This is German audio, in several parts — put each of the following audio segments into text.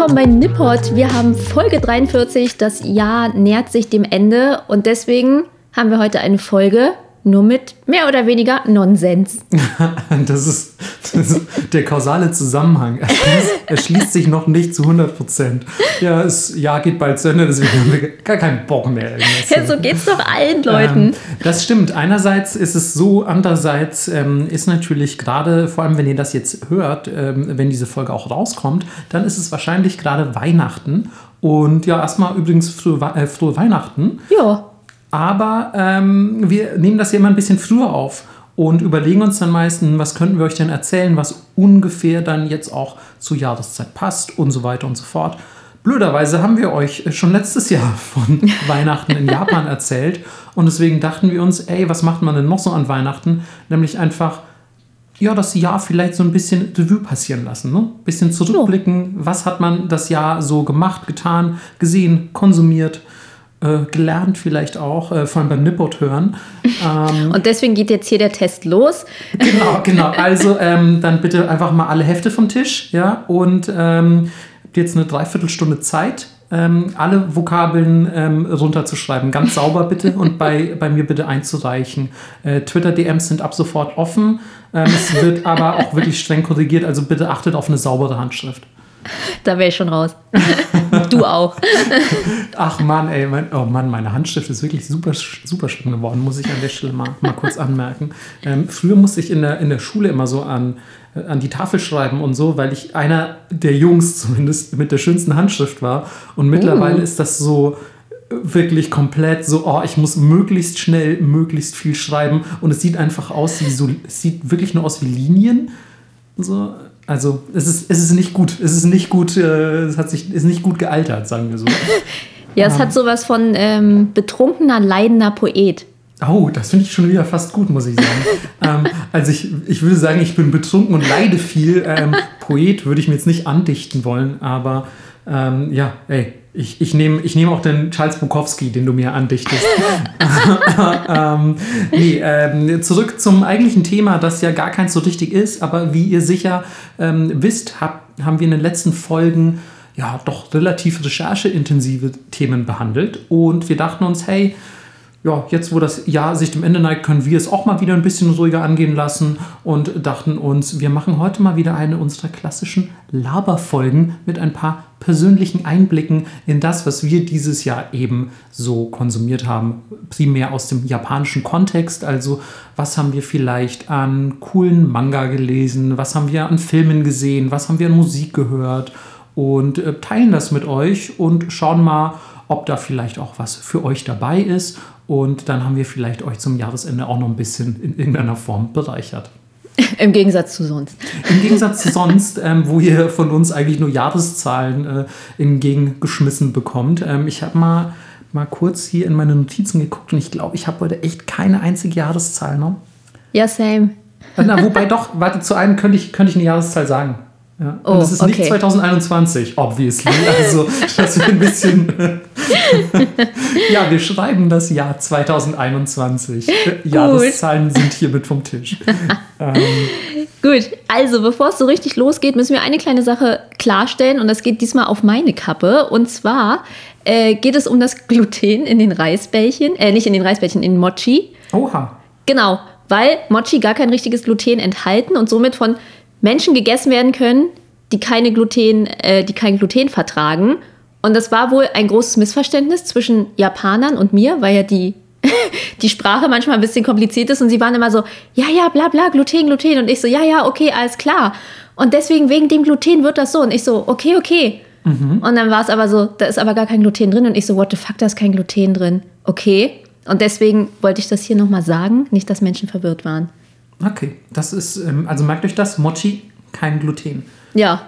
willkommen bei Nippot. Wir haben Folge 43. Das Jahr nähert sich dem Ende und deswegen haben wir heute eine Folge nur mit mehr oder weniger Nonsens. das ist der kausale Zusammenhang. Er schließt, er schließt, sich noch nicht zu 100 Prozent. Ja, das Jahr geht bald zu Ende, deswegen haben wir gar keinen Bock mehr. Ja, so geht es doch allen Leuten. Ähm, das stimmt. Einerseits ist es so, andererseits ähm, ist natürlich gerade, vor allem wenn ihr das jetzt hört, ähm, wenn diese Folge auch rauskommt, dann ist es wahrscheinlich gerade Weihnachten. Und ja, erstmal übrigens frohe, äh, frohe Weihnachten. Ja. Aber ähm, wir nehmen das ja immer ein bisschen früher auf und überlegen uns dann meistens, was könnten wir euch denn erzählen, was ungefähr dann jetzt auch zur Jahreszeit passt und so weiter und so fort. Blöderweise haben wir euch schon letztes Jahr von Weihnachten in Japan erzählt und deswegen dachten wir uns, ey, was macht man denn noch so an Weihnachten? Nämlich einfach, ja, das Jahr vielleicht so ein bisschen Revue passieren lassen, ne? Bisschen zurückblicken, was hat man das Jahr so gemacht, getan, gesehen, konsumiert äh, gelernt vielleicht auch, äh, vor allem beim Nippot hören. Ähm, und deswegen geht jetzt hier der Test los. Genau, genau. Also ähm, dann bitte einfach mal alle Hefte vom Tisch, ja, und ähm, habt jetzt eine Dreiviertelstunde Zeit, ähm, alle Vokabeln ähm, runterzuschreiben. Ganz sauber bitte und bei, bei mir bitte einzureichen. Äh, Twitter-DMs sind ab sofort offen. Ähm, es wird aber auch wirklich streng korrigiert, also bitte achtet auf eine saubere Handschrift. Da wäre ich schon raus. Du auch. Ach Mann, ey, mein, oh Mann, meine Handschrift ist wirklich super, super schlimm geworden, muss ich an der Stelle mal, mal kurz anmerken. Ähm, früher musste ich in der, in der Schule immer so an, äh, an die Tafel schreiben und so, weil ich einer der Jungs zumindest mit der schönsten Handschrift war. Und mittlerweile uh. ist das so wirklich komplett so, oh, ich muss möglichst schnell, möglichst viel schreiben. Und es sieht einfach aus wie so, es sieht wirklich nur aus wie Linien. So, also es ist, es ist nicht gut. Es ist nicht gut, äh, es hat sich, ist nicht gut gealtert, sagen wir so. ja, es ähm, hat sowas von ähm, betrunkener, leidender Poet. Oh, das finde ich schon wieder fast gut, muss ich sagen. ähm, also ich, ich würde sagen, ich bin betrunken und leide viel. Ähm, Poet würde ich mir jetzt nicht andichten wollen, aber ähm, ja, ey, ich, ich nehme ich nehm auch den Charles Bukowski, den du mir andichtest. ähm, nee, ähm, zurück zum eigentlichen Thema, das ja gar keins so richtig ist, aber wie ihr sicher ähm, wisst, hab, haben wir in den letzten Folgen ja doch relativ rechercheintensive Themen behandelt und wir dachten uns, hey, ja, jetzt wo das Jahr sich dem Ende neigt, können wir es auch mal wieder ein bisschen ruhiger angehen lassen und dachten uns, wir machen heute mal wieder eine unserer klassischen Laberfolgen mit ein paar persönlichen Einblicken in das, was wir dieses Jahr eben so konsumiert haben. Primär aus dem japanischen Kontext, also was haben wir vielleicht an coolen Manga gelesen, was haben wir an Filmen gesehen, was haben wir an Musik gehört und äh, teilen das mit euch und schauen mal, ob da vielleicht auch was für euch dabei ist. Und dann haben wir vielleicht euch zum Jahresende auch noch ein bisschen in irgendeiner Form bereichert. Im Gegensatz zu sonst. Im Gegensatz zu sonst, ähm, wo ihr von uns eigentlich nur Jahreszahlen äh, entgegengeschmissen bekommt. Ähm, ich habe mal, mal kurz hier in meine Notizen geguckt und ich glaube, ich habe heute echt keine einzige Jahreszahl noch. Ja, same. Na, wobei doch, warte, zu einem könnte ich, könnte ich eine Jahreszahl sagen. Ja. Oh, und es ist okay. nicht 2021, obviously. Also, dass wir ein bisschen. ja, wir schreiben das Jahr 2021. Jahreszahlen sind hiermit vom Tisch. ähm. Gut, also bevor es so richtig losgeht, müssen wir eine kleine Sache klarstellen und das geht diesmal auf meine Kappe. Und zwar äh, geht es um das Gluten in den Reisbällchen, äh, nicht in den Reisbällchen, in Mochi. Oha. Genau, weil Mochi gar kein richtiges Gluten enthalten und somit von Menschen gegessen werden können, die keine Gluten, äh, die kein Gluten vertragen. Und das war wohl ein großes Missverständnis zwischen Japanern und mir, weil ja die, die Sprache manchmal ein bisschen kompliziert ist und sie waren immer so, ja, ja, bla bla, Gluten, Gluten. Und ich so, ja, ja, okay, alles klar. Und deswegen wegen dem Gluten wird das so. Und ich so, okay, okay. Mhm. Und dann war es aber so, da ist aber gar kein Gluten drin. Und ich so, what the fuck, da ist kein Gluten drin. Okay. Und deswegen wollte ich das hier nochmal sagen, nicht, dass Menschen verwirrt waren. Okay, das ist, ähm, also merkt euch das, Mochi, kein Gluten. Ja.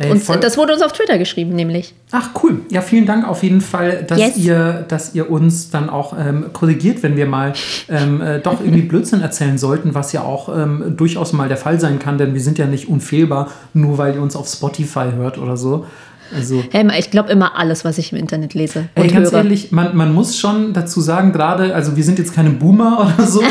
Ey, und das wurde uns auf Twitter geschrieben, nämlich. Ach, cool. Ja, vielen Dank auf jeden Fall, dass, yes. ihr, dass ihr uns dann auch ähm, korrigiert, wenn wir mal ähm, äh, doch irgendwie Blödsinn erzählen sollten, was ja auch ähm, durchaus mal der Fall sein kann, denn wir sind ja nicht unfehlbar, nur weil ihr uns auf Spotify hört oder so. Also, hey, ich glaube immer alles, was ich im Internet lese. ey, ganz höre. ehrlich, man, man muss schon dazu sagen, gerade, also wir sind jetzt keine Boomer oder so,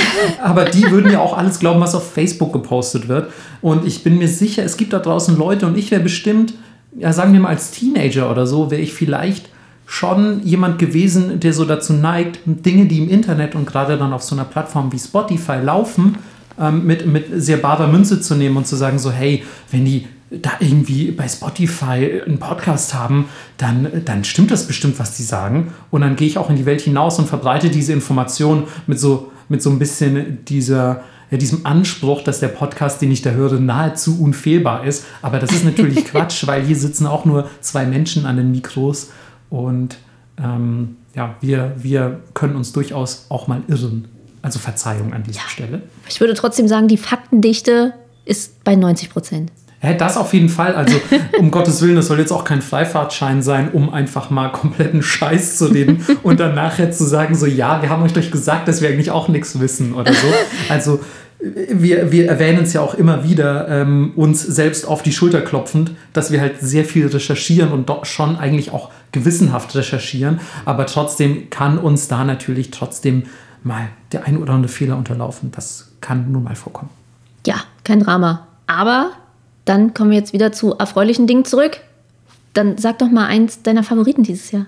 aber die würden ja auch alles glauben, was auf Facebook gepostet wird. Und ich bin mir sicher, es gibt da draußen Leute und ich wäre bestimmt ja, sagen wir mal als Teenager oder so, wäre ich vielleicht schon jemand gewesen, der so dazu neigt, Dinge, die im Internet und gerade dann auf so einer Plattform wie Spotify laufen, ähm, mit, mit sehr barer Münze zu nehmen und zu sagen, so, hey, wenn die da irgendwie bei Spotify einen Podcast haben, dann, dann stimmt das bestimmt, was die sagen. Und dann gehe ich auch in die Welt hinaus und verbreite diese Information mit so, mit so ein bisschen dieser, ja, diesem Anspruch, dass der Podcast, den ich da höre, nahezu unfehlbar ist. Aber das ist natürlich Quatsch, weil hier sitzen auch nur zwei Menschen an den Mikros und ähm, ja, wir, wir können uns durchaus auch mal irren. Also Verzeihung an dieser ja. Stelle. Ich würde trotzdem sagen, die Faktendichte ist bei 90 Prozent. Ja, das auf jeden Fall. Also, um Gottes Willen, das soll jetzt auch kein Freifahrtschein sein, um einfach mal kompletten Scheiß zu reden und dann nachher zu sagen, so, ja, wir haben euch doch gesagt, dass wir eigentlich auch nichts wissen oder so. Also, wir, wir erwähnen es ja auch immer wieder, ähm, uns selbst auf die Schulter klopfend, dass wir halt sehr viel recherchieren und doch schon eigentlich auch gewissenhaft recherchieren. Aber trotzdem kann uns da natürlich trotzdem mal der ein oder andere Fehler unterlaufen. Das kann nun mal vorkommen. Ja, kein Drama. Aber dann kommen wir jetzt wieder zu erfreulichen Dingen zurück. Dann sag doch mal eins deiner Favoriten dieses Jahr.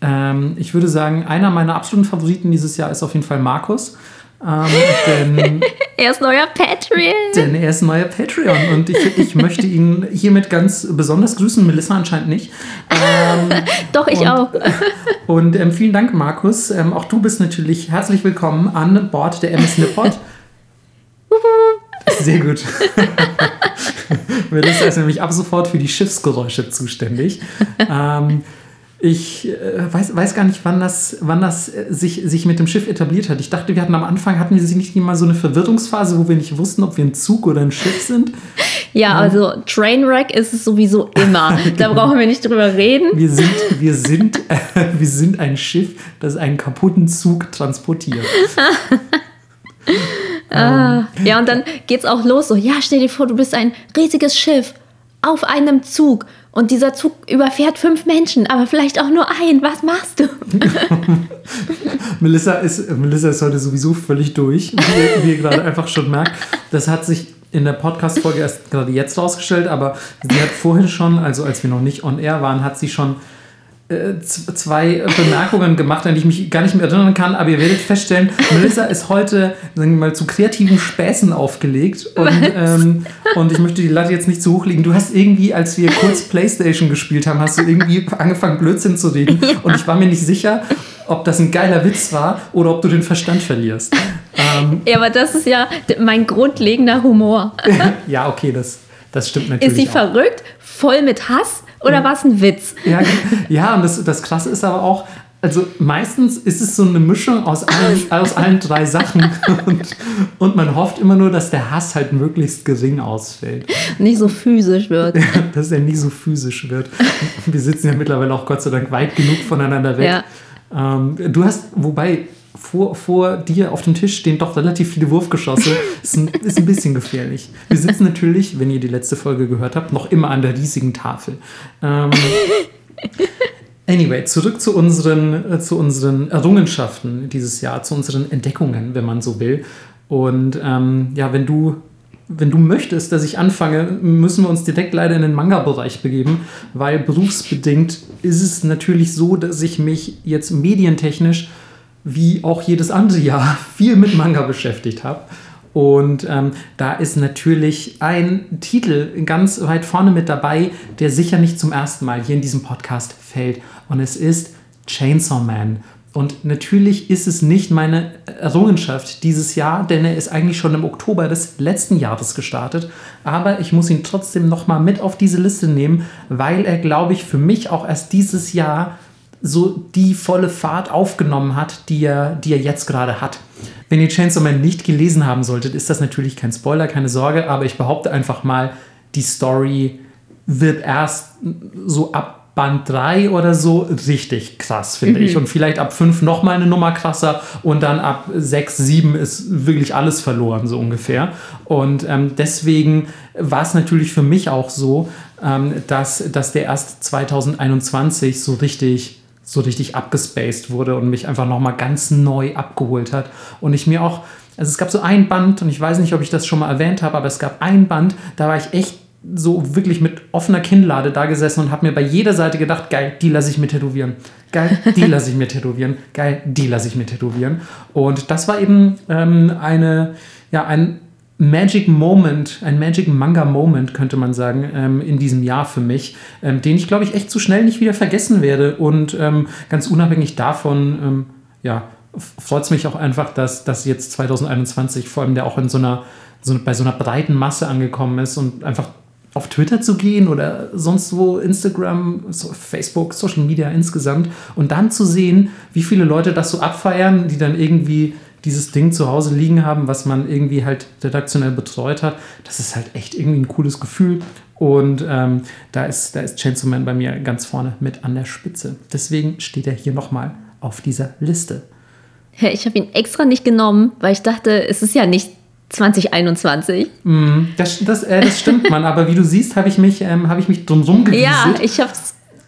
Ähm, ich würde sagen, einer meiner absoluten Favoriten dieses Jahr ist auf jeden Fall Markus. Ähm, denn, er ist neuer Patreon. Denn er ist neuer Patreon und ich, ich möchte ihn hiermit ganz besonders grüßen. Melissa anscheinend nicht. Ähm, Doch, ich und, auch. und ähm, vielen Dank, Markus. Ähm, auch du bist natürlich herzlich willkommen an Bord der MS Nippot. Sehr gut. Melissa ist nämlich ab sofort für die Schiffsgeräusche zuständig. Ähm, ich äh, weiß, weiß gar nicht, wann das, wann das äh, sich, sich mit dem Schiff etabliert hat. Ich dachte, wir hatten am Anfang, hatten wir nicht mal so eine Verwirrungsphase, wo wir nicht wussten, ob wir ein Zug oder ein Schiff sind? Ja, also Trainwreck ist es sowieso immer. Da brauchen wir nicht drüber reden. Wir sind, wir sind, äh, wir sind ein Schiff, das einen kaputten Zug transportiert. Ah, ja, und dann geht's auch los. So, ja, stell dir vor, du bist ein riesiges Schiff auf einem Zug und dieser Zug überfährt fünf Menschen, aber vielleicht auch nur ein. Was machst du? Melissa, ist, Melissa ist heute sowieso völlig durch, wie, wie ihr gerade einfach schon merkt. Das hat sich in der Podcast-Folge erst gerade jetzt rausgestellt, aber sie hat vorhin schon, also als wir noch nicht on air waren, hat sie schon zwei Bemerkungen gemacht, an die ich mich gar nicht mehr erinnern kann, aber ihr werdet feststellen, Melissa ist heute sagen wir mal, zu kreativen Späßen aufgelegt und, ähm, und ich möchte die Latte jetzt nicht zu hoch legen. Du hast irgendwie, als wir kurz Playstation gespielt haben, hast du irgendwie angefangen Blödsinn zu reden und ich war mir nicht sicher, ob das ein geiler Witz war oder ob du den Verstand verlierst. Ähm, ja, aber das ist ja mein grundlegender Humor. ja, okay, das, das stimmt natürlich. Ist sie auch. verrückt, voll mit Hass? Oder war es ein Witz? Ja, ja und das, das Krasse ist aber auch, also meistens ist es so eine Mischung aus allen, aus allen drei Sachen und, und man hofft immer nur, dass der Hass halt möglichst gering ausfällt. Nicht so physisch wird. dass er nicht so physisch wird. Wir sitzen ja mittlerweile auch Gott sei Dank weit genug voneinander weg. Ja. Ähm, du hast, wobei vor, vor dir auf dem Tisch stehen doch relativ viele Wurfgeschosse. ist, ein, ist ein bisschen gefährlich. Wir sitzen natürlich, wenn ihr die letzte Folge gehört habt, noch immer an der riesigen Tafel. Ähm, anyway, zurück zu unseren, äh, zu unseren Errungenschaften dieses Jahr, zu unseren Entdeckungen, wenn man so will. Und ähm, ja, wenn du wenn du möchtest, dass ich anfange, müssen wir uns direkt leider in den Manga-Bereich begeben, weil berufsbedingt ist es natürlich so, dass ich mich jetzt medientechnisch wie auch jedes andere Jahr viel mit Manga beschäftigt habe. Und ähm, da ist natürlich ein Titel ganz weit vorne mit dabei, der sicher nicht zum ersten Mal hier in diesem Podcast fällt. Und es ist Chainsaw Man. Und natürlich ist es nicht meine Errungenschaft dieses Jahr, denn er ist eigentlich schon im Oktober des letzten Jahres gestartet. Aber ich muss ihn trotzdem nochmal mit auf diese Liste nehmen, weil er, glaube ich, für mich auch erst dieses Jahr so die volle Fahrt aufgenommen hat, die er, die er jetzt gerade hat. Wenn ihr Chainsaw Man nicht gelesen haben solltet, ist das natürlich kein Spoiler, keine Sorge, aber ich behaupte einfach mal, die Story wird erst so ab Band 3 oder so richtig krass, finde mhm. ich. Und vielleicht ab 5 nochmal eine Nummer krasser und dann ab 6, 7 ist wirklich alles verloren, so ungefähr. Und ähm, deswegen war es natürlich für mich auch so, ähm, dass, dass der erst 2021 so richtig so richtig abgespaced wurde und mich einfach nochmal ganz neu abgeholt hat. Und ich mir auch, also es gab so ein Band, und ich weiß nicht, ob ich das schon mal erwähnt habe, aber es gab ein Band, da war ich echt so wirklich mit offener Kinnlade da gesessen und habe mir bei jeder Seite gedacht, geil, die lasse ich mir tätowieren. Geil, die lasse ich mir tätowieren. Geil, die lasse ich mir tätowieren. Und das war eben ähm, eine, ja, ein Magic Moment, ein Magic Manga Moment, könnte man sagen, ähm, in diesem Jahr für mich, ähm, den ich, glaube ich, echt zu schnell nicht wieder vergessen werde. Und ähm, ganz unabhängig davon, ähm, ja, freut es mich auch einfach, dass das jetzt 2021 vor allem der auch in so einer, so, bei so einer breiten Masse angekommen ist und einfach auf Twitter zu gehen oder sonst wo, Instagram, Facebook, Social Media insgesamt und dann zu sehen, wie viele Leute das so abfeiern, die dann irgendwie dieses Ding zu Hause liegen haben, was man irgendwie halt redaktionell betreut hat, das ist halt echt irgendwie ein cooles Gefühl. Und ähm, da, ist, da ist Chainsaw Man bei mir ganz vorne mit an der Spitze. Deswegen steht er hier nochmal auf dieser Liste. Ich habe ihn extra nicht genommen, weil ich dachte, es ist ja nicht 2021. Mm, das, das, äh, das stimmt, Mann. Aber wie du siehst, habe ich mich, ähm, hab ich mich drumherum gewieselt. Ja, ich habe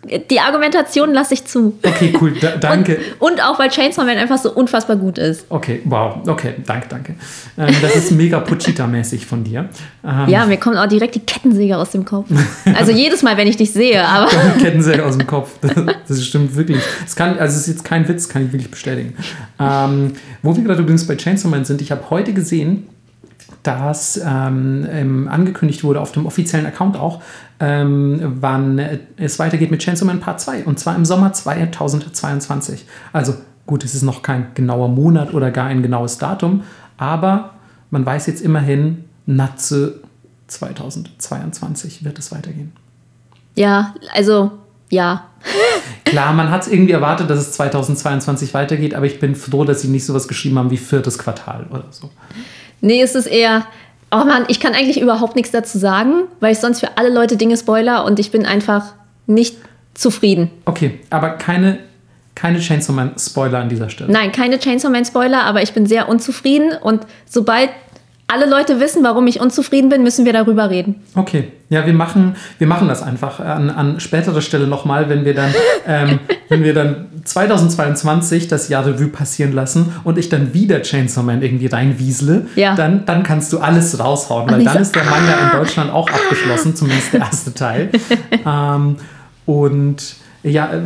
die Argumentation lasse ich zu. Okay, cool, da, danke. Und, und, auch, weil Chainsaw Man einfach so unfassbar gut ist. Okay, wow, okay, danke, danke. Ähm, das ist mega Puchita-mäßig von dir. Ähm, ja, mir kommt auch direkt die Kettensäge aus dem Kopf. Also jedes Mal, wenn ich dich sehe, aber... Kettensäge aus dem Kopf, das, das stimmt wirklich. Es kann, also es ist jetzt kein Witz, kann ich wirklich bestätigen. Ähm, wo wir gerade übrigens bei Chainsaw Man sind, ich habe heute gesehen, dass ähm, angekündigt wurde auf dem offiziellen Account auch, ähm, wann es weitergeht mit Chainsaw Man Part 2 und zwar im Sommer 2022. Also gut, es ist noch kein genauer Monat oder gar ein genaues Datum, aber man weiß jetzt immerhin, Natze 2022 wird es weitergehen. Ja, also ja. Klar, man hat es irgendwie erwartet, dass es 2022 weitergeht, aber ich bin froh, dass sie nicht sowas geschrieben haben wie viertes Quartal oder so. Nee, es ist eher, oh Mann, ich kann eigentlich überhaupt nichts dazu sagen, weil ich sonst für alle Leute Dinge spoiler und ich bin einfach nicht zufrieden. Okay, aber keine, keine Chainsaw Man Spoiler an dieser Stelle. Nein, keine Chainsaw Man Spoiler, aber ich bin sehr unzufrieden und sobald alle Leute wissen, warum ich unzufrieden bin, müssen wir darüber reden. Okay, ja, wir machen, wir machen das einfach an, an späterer Stelle nochmal, wenn wir dann, ähm, wenn wir dann 2022 das Jahr Revue passieren lassen und ich dann wieder Chainsaw Man irgendwie reinwiesle, ja. dann, dann kannst du alles raushauen, weil dann so, ist der Manga ah. in Deutschland auch abgeschlossen, zumindest der erste Teil. ähm, und ja, äh,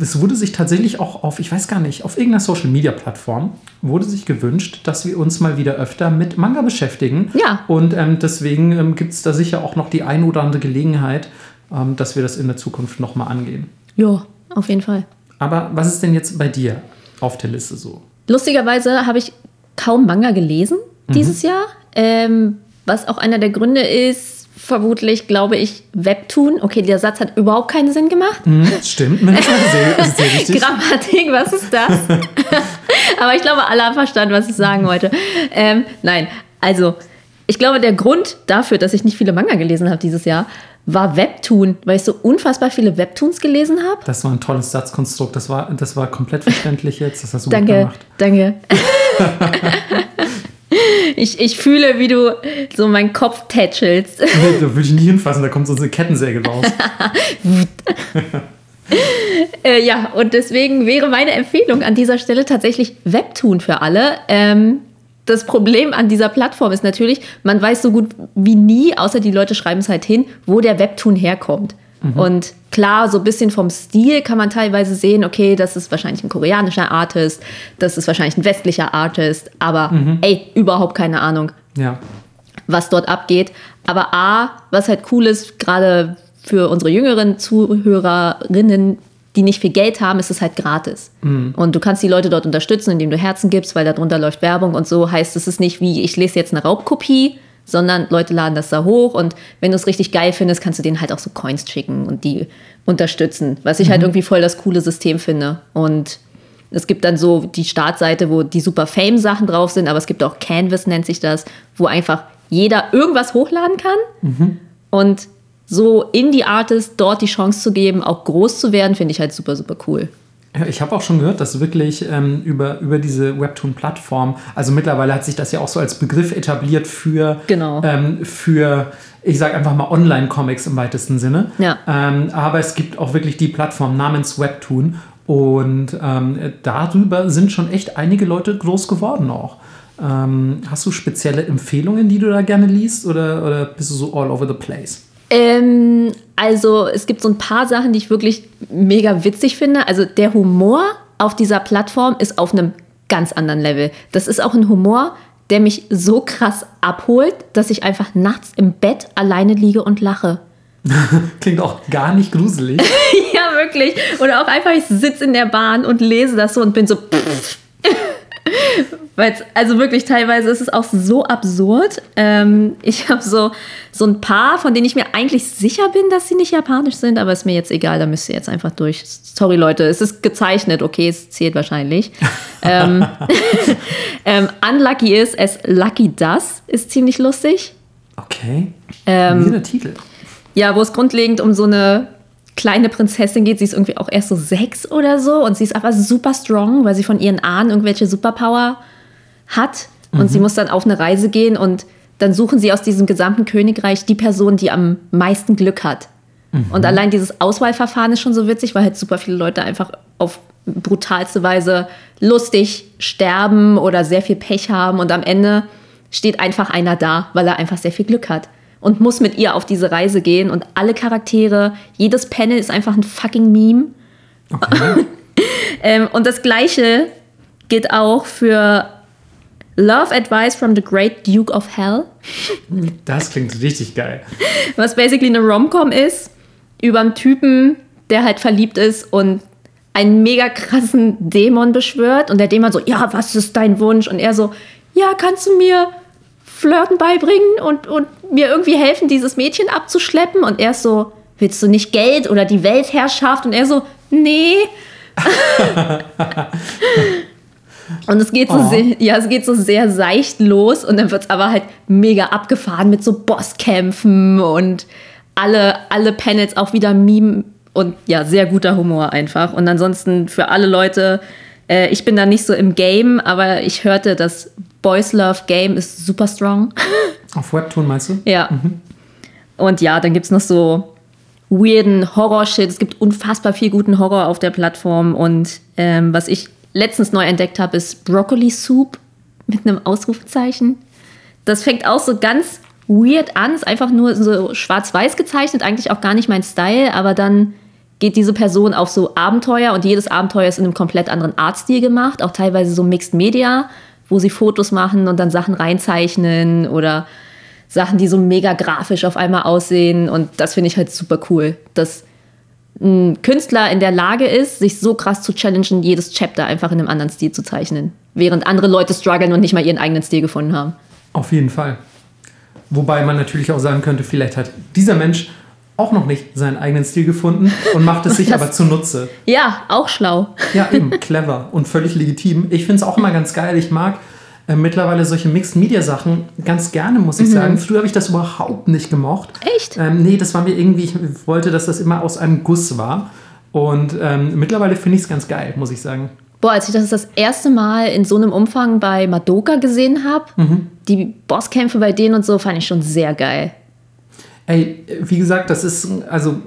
es wurde sich tatsächlich auch auf, ich weiß gar nicht, auf irgendeiner Social Media Plattform wurde sich gewünscht, dass wir uns mal wieder öfter mit Manga beschäftigen. Ja. Und ähm, deswegen ähm, gibt es da sicher auch noch die ein oder andere Gelegenheit, ähm, dass wir das in der Zukunft nochmal angehen. Ja, auf jeden Fall. Aber was ist denn jetzt bei dir auf der Liste so? Lustigerweise habe ich kaum Manga gelesen mhm. dieses Jahr. Ähm, was auch einer der Gründe ist, vermutlich, glaube ich, Webtoon. Okay, der Satz hat überhaupt keinen Sinn gemacht. Mm, stimmt, sehr, sehr. Grammatik, was ist das? Aber ich glaube, alle haben verstanden, was ich sagen wollte. Ähm, nein, also ich glaube, der Grund dafür, dass ich nicht viele Manga gelesen habe dieses Jahr, war Webtoon, weil ich so unfassbar viele Webtoons gelesen habe. Das war ein tolles Satzkonstrukt. Das war, das war komplett verständlich jetzt. Das hast du danke, gut gemacht. Danke. Ich, ich fühle, wie du so meinen Kopf tätschelst. Da würde ich nie hinfassen, da kommt so eine Kettensäge raus. äh, ja, und deswegen wäre meine Empfehlung an dieser Stelle tatsächlich Webtoon für alle. Ähm, das Problem an dieser Plattform ist natürlich, man weiß so gut wie nie, außer die Leute schreiben es halt hin, wo der Webtoon herkommt. Mhm. Und klar, so ein bisschen vom Stil kann man teilweise sehen, okay, das ist wahrscheinlich ein koreanischer Artist, das ist wahrscheinlich ein westlicher Artist, aber mhm. ey, überhaupt keine Ahnung, ja. was dort abgeht. Aber A, was halt cool ist, gerade für unsere jüngeren Zuhörerinnen, die nicht viel Geld haben, ist es halt gratis. Mhm. Und du kannst die Leute dort unterstützen, indem du Herzen gibst, weil darunter läuft Werbung und so. Heißt, es ist nicht wie, ich lese jetzt eine Raubkopie, sondern Leute laden das da hoch und wenn du es richtig geil findest, kannst du denen halt auch so Coins schicken und die unterstützen, was ich halt mhm. halt irgendwie voll das coole System finde. Und es gibt dann so die Startseite, wo die super Fame-Sachen drauf sind, aber es gibt auch Canvas, nennt sich das, wo einfach jeder irgendwas hochladen kann. Mhm. Und so Indie-Artists dort die Chance zu geben, auch groß zu werden, finde ich halt super, super cool. Ich habe auch schon gehört, dass wirklich ähm, über, über diese Webtoon-Plattform, also mittlerweile hat sich das ja auch so als Begriff etabliert für, genau. ähm, für ich sage einfach mal Online-Comics im weitesten Sinne. Ja. Ähm, aber es gibt auch wirklich die Plattform namens Webtoon und ähm, darüber sind schon echt einige Leute groß geworden auch. Ähm, hast du spezielle Empfehlungen, die du da gerne liest oder, oder bist du so all over the place? Ähm, also es gibt so ein paar Sachen, die ich wirklich mega witzig finde. Also der Humor auf dieser Plattform ist auf einem ganz anderen Level. Das ist auch ein Humor, der mich so krass abholt, dass ich einfach nachts im Bett alleine liege und lache. Klingt auch gar nicht gruselig. ja, wirklich. Oder auch einfach, ich sitze in der Bahn und lese das so und bin so. Weil also wirklich teilweise ist es auch so absurd. Ähm, ich habe so, so ein paar, von denen ich mir eigentlich sicher bin, dass sie nicht japanisch sind, aber ist mir jetzt egal, da müsst ihr jetzt einfach durch. Sorry, Leute, es ist gezeichnet, okay, es zählt wahrscheinlich. ähm, ähm, unlucky ist es Lucky Das ist ziemlich lustig. Okay. Ähm, Wie der Titel. Ja, wo es grundlegend um so eine kleine Prinzessin geht. Sie ist irgendwie auch erst so sechs oder so und sie ist aber super strong, weil sie von ihren Ahnen irgendwelche Superpower hat. Und mhm. sie muss dann auf eine Reise gehen und dann suchen sie aus diesem gesamten Königreich die Person, die am meisten Glück hat. Mhm. Und allein dieses Auswahlverfahren ist schon so witzig, weil halt super viele Leute einfach auf brutalste Weise lustig sterben oder sehr viel Pech haben und am Ende steht einfach einer da, weil er einfach sehr viel Glück hat und muss mit ihr auf diese Reise gehen und alle Charaktere, jedes Panel ist einfach ein fucking Meme. Okay. ähm, und das gleiche gilt auch für Love Advice from the Great Duke of Hell. Das klingt richtig geil. Was basically eine Rom-Com ist über einen Typen, der halt verliebt ist und einen mega krassen Dämon beschwört und der Dämon so, ja, was ist dein Wunsch? Und er so, ja, kannst du mir Flirten beibringen und, und mir irgendwie helfen, dieses Mädchen abzuschleppen. Und er ist so, willst du nicht Geld oder die Weltherrschaft? Und er so, nee. und es geht, so oh. sehr, ja, es geht so sehr seicht los und dann wird es aber halt mega abgefahren mit so Bosskämpfen und alle, alle Panels auch wieder Meme und ja, sehr guter Humor einfach. Und ansonsten für alle Leute, äh, ich bin da nicht so im Game, aber ich hörte, dass Boys Love Game ist super strong. Auf Webtoon meinst du? Ja. Mhm. Und ja, dann gibt es noch so weirden Horror-Shit. Es gibt unfassbar viel guten Horror auf der Plattform. Und ähm, was ich letztens neu entdeckt habe, ist Broccoli Soup mit einem Ausrufezeichen. Das fängt auch so ganz weird an. Ist einfach nur so schwarz-weiß gezeichnet, eigentlich auch gar nicht mein Style. Aber dann geht diese Person auf so Abenteuer und jedes Abenteuer ist in einem komplett anderen Artstil gemacht. Auch teilweise so Mixed Media wo sie Fotos machen und dann Sachen reinzeichnen oder Sachen, die so mega grafisch auf einmal aussehen. Und das finde ich halt super cool, dass ein Künstler in der Lage ist, sich so krass zu challengen, jedes Chapter einfach in einem anderen Stil zu zeichnen. Während andere Leute strugglen und nicht mal ihren eigenen Stil gefunden haben. Auf jeden Fall. Wobei man natürlich auch sagen könnte, vielleicht hat dieser Mensch auch noch nicht seinen eigenen Stil gefunden und macht es sich aber zunutze. Ja, auch schlau. Ja, eben, clever und völlig legitim. Ich finde es auch immer ganz geil. Ich mag äh, mittlerweile solche Mixed-Media-Sachen ganz gerne, muss ich mhm. sagen. Früher habe ich das überhaupt nicht gemocht. Echt? Ähm, nee, das war mir irgendwie, ich wollte, dass das immer aus einem Guss war. Und ähm, mittlerweile finde ich es ganz geil, muss ich sagen. Boah, als ich das das erste Mal in so einem Umfang bei Madoka gesehen habe, mhm. die Bosskämpfe bei denen und so, fand ich schon sehr geil. Ey, wie gesagt, das ist, also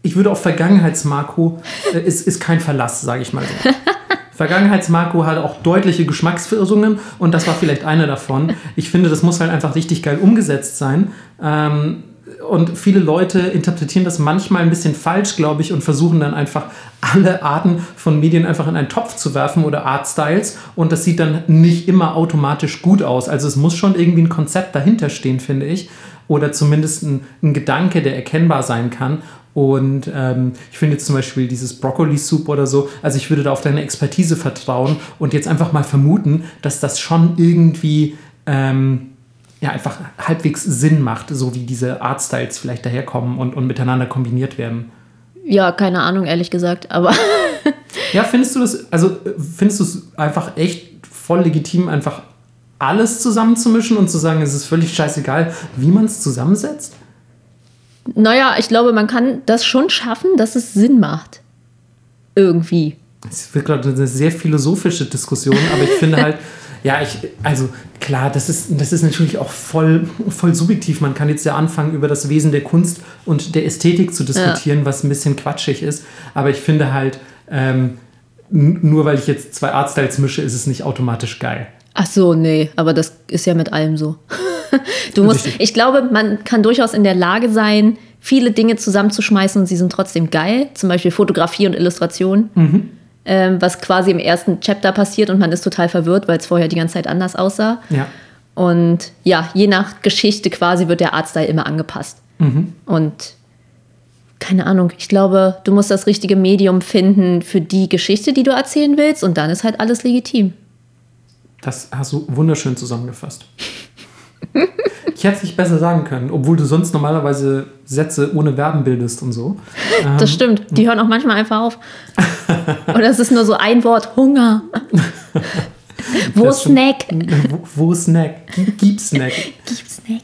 ich würde auf Vergangenheitsmarco, äh, ist, ist kein Verlass, sage ich mal so. Vergangenheitsmarco hat auch deutliche Geschmacksverirrungen und das war vielleicht eine davon. Ich finde, das muss halt einfach richtig geil umgesetzt sein. Ähm, und viele Leute interpretieren das manchmal ein bisschen falsch, glaube ich, und versuchen dann einfach alle Arten von Medien einfach in einen Topf zu werfen oder Artstyles. Und das sieht dann nicht immer automatisch gut aus. Also es muss schon irgendwie ein Konzept dahinter stehen, finde ich oder zumindest ein, ein Gedanke, der erkennbar sein kann. Und ähm, ich finde jetzt zum Beispiel dieses Broccoli-Soup oder so, also ich würde da auf deine Expertise vertrauen und jetzt einfach mal vermuten, dass das schon irgendwie ähm, ja, einfach halbwegs Sinn macht, so wie diese Artstyles vielleicht daherkommen und, und miteinander kombiniert werden. Ja, keine Ahnung, ehrlich gesagt, aber. ja, findest du das, also findest du es einfach echt voll legitim, einfach alles zusammenzumischen und zu sagen, es ist völlig scheißegal, wie man es zusammensetzt? Naja, ich glaube, man kann das schon schaffen, dass es Sinn macht. Irgendwie. Es wird gerade eine sehr philosophische Diskussion, aber ich finde halt, ja, ich, also klar, das ist, das ist natürlich auch voll, voll subjektiv. Man kann jetzt ja anfangen, über das Wesen der Kunst und der Ästhetik zu diskutieren, ja. was ein bisschen quatschig ist. Aber ich finde halt, ähm, nur weil ich jetzt zwei Artstyles mische, ist es nicht automatisch geil. Ach so, nee, aber das ist ja mit allem so. du musst, ich glaube, man kann durchaus in der Lage sein, viele Dinge zusammenzuschmeißen und sie sind trotzdem geil. Zum Beispiel Fotografie und Illustration. Ähm, was quasi im ersten Chapter passiert und man ist total verwirrt, weil es vorher die ganze Zeit anders aussah. Ja. Und ja, je nach Geschichte quasi wird der Artstyle immer angepasst. Und keine Ahnung, ich glaube, du musst das richtige Medium finden für die Geschichte, die du erzählen willst und dann ist halt alles legitim. Das hast du wunderschön zusammengefasst. Ich hätte es nicht besser sagen können, obwohl du sonst normalerweise Sätze ohne Verben bildest und so. Ähm, Das stimmt, die hören auch manchmal einfach auf. Oder es ist nur so ein Wort, Hunger. Wo. Snack? Wo, wo Snack? Gib Snack. Gib Snack.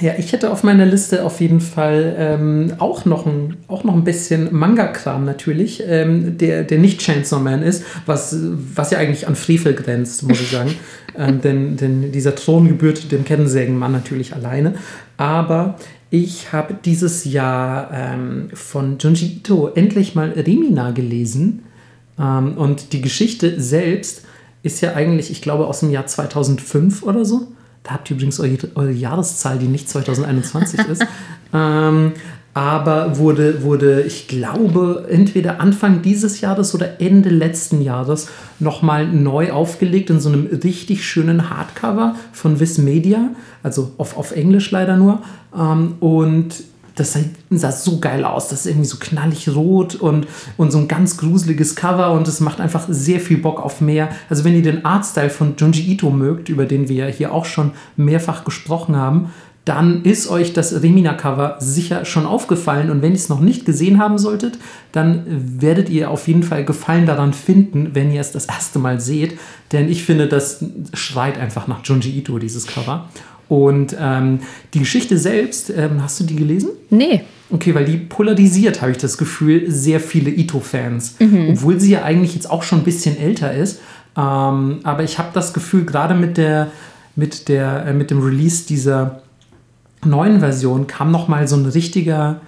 Ja, ich hätte auf meiner Liste auf jeden Fall ähm, auch, noch ein, auch noch ein bisschen Manga-Kram natürlich, ähm, der, der nicht Chainsaw Man ist, was, was ja eigentlich an Frevel grenzt, muss ich sagen. ähm, denn, denn dieser Thron gebührt dem Kettensägenmann natürlich alleine. Aber ich habe dieses Jahr ähm, von Junji Ito endlich mal Rimina gelesen. Ähm, und die Geschichte selbst ist ja eigentlich, ich glaube, aus dem Jahr 2005 oder so. Da habt ihr übrigens eure, eure Jahreszahl, die nicht 2021 ist. Ähm, aber wurde, wurde, ich glaube, entweder Anfang dieses Jahres oder Ende letzten Jahres nochmal neu aufgelegt in so einem richtig schönen Hardcover von Viz Media, also auf, auf Englisch leider nur. Ähm, und das sah, so geil aus. Das ist irgendwie so knallig rot und, und so ein ganz gruseliges Cover und es macht einfach sehr viel Bock auf mehr. Also wenn ihr den Artstyle von Junji Ito mögt, über den wir ja hier auch schon mehrfach gesprochen haben, dann ist euch das Remina-Cover sicher schon aufgefallen. Und wenn ihr es noch nicht gesehen haben solltet, dann werdet ihr auf jeden Fall Gefallen daran finden, wenn ihr es das erste Mal seht. Denn ich finde, das schreit einfach nach Junji Ito, dieses Cover. Und ähm, die Geschichte selbst, ähm, hast du die gelesen? Nee. Okay, weil die polarisiert, habe ich das Gefühl, sehr viele Ito-Fans. Obwohl sie ja eigentlich jetzt auch schon ein bisschen älter ist. Ähm, aber ich habe das Gefühl, gerade mit, der, mit, der, äh, mit dem Release dieser neuen Version kam noch mal so ein richtiger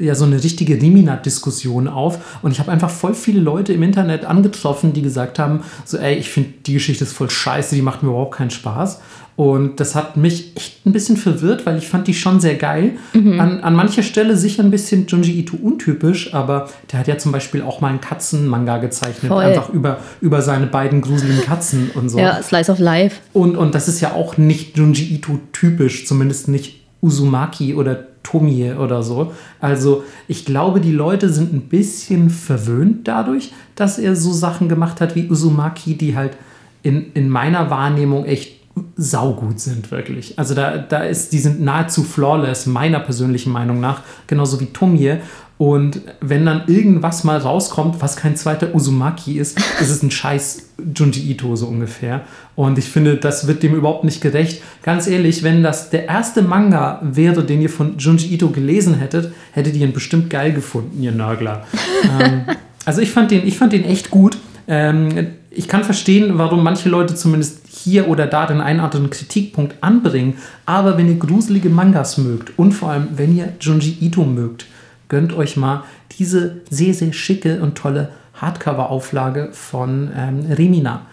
ja so eine richtige Rimina-Diskussion auf und ich habe einfach voll viele Leute im Internet angetroffen, die gesagt haben, so ey, ich finde die Geschichte ist voll scheiße, die macht mir überhaupt keinen Spaß und das hat mich echt ein bisschen verwirrt, weil ich fand die schon sehr geil. An, an mancher Stelle sicher ein bisschen Junji Ito untypisch, aber der hat ja zum Beispiel auch mal einen Katzen-Manga gezeichnet, Voll. einfach über, über seine beiden gruseligen Katzen und so. Ja, Slice of Life. Und, und das ist ja auch nicht Junji Ito typisch, zumindest nicht Uzumaki oder Tomie oder so. Also ich glaube, die Leute sind ein bisschen verwöhnt dadurch, dass er so Sachen gemacht hat wie Uzumaki, die halt in, in meiner Wahrnehmung echt saugut sind, wirklich. Also da, da ist, die sind nahezu flawless, meiner persönlichen Meinung nach, genauso wie Tomie. Und wenn dann irgendwas mal rauskommt, was kein zweiter Uzumaki ist, ist es ein scheiß Junji Ito so ungefähr. Und ich finde, das wird dem überhaupt nicht gerecht. Ganz ehrlich, wenn das der erste Manga wäre, den ihr von Junji Ito gelesen hättet, hättet ihr ihn bestimmt geil gefunden, ihr Nörgler. ähm, also ich fand den, ich fand den echt gut. Ähm, ich kann verstehen, warum manche Leute zumindest hier oder da den einen oder anderen Kritikpunkt anbringen. Aber wenn ihr gruselige Mangas mögt und vor allem, wenn ihr Junji Ito mögt, gönnt euch mal diese sehr, sehr schicke und tolle Hardcover-Auflage von ähm, Remina.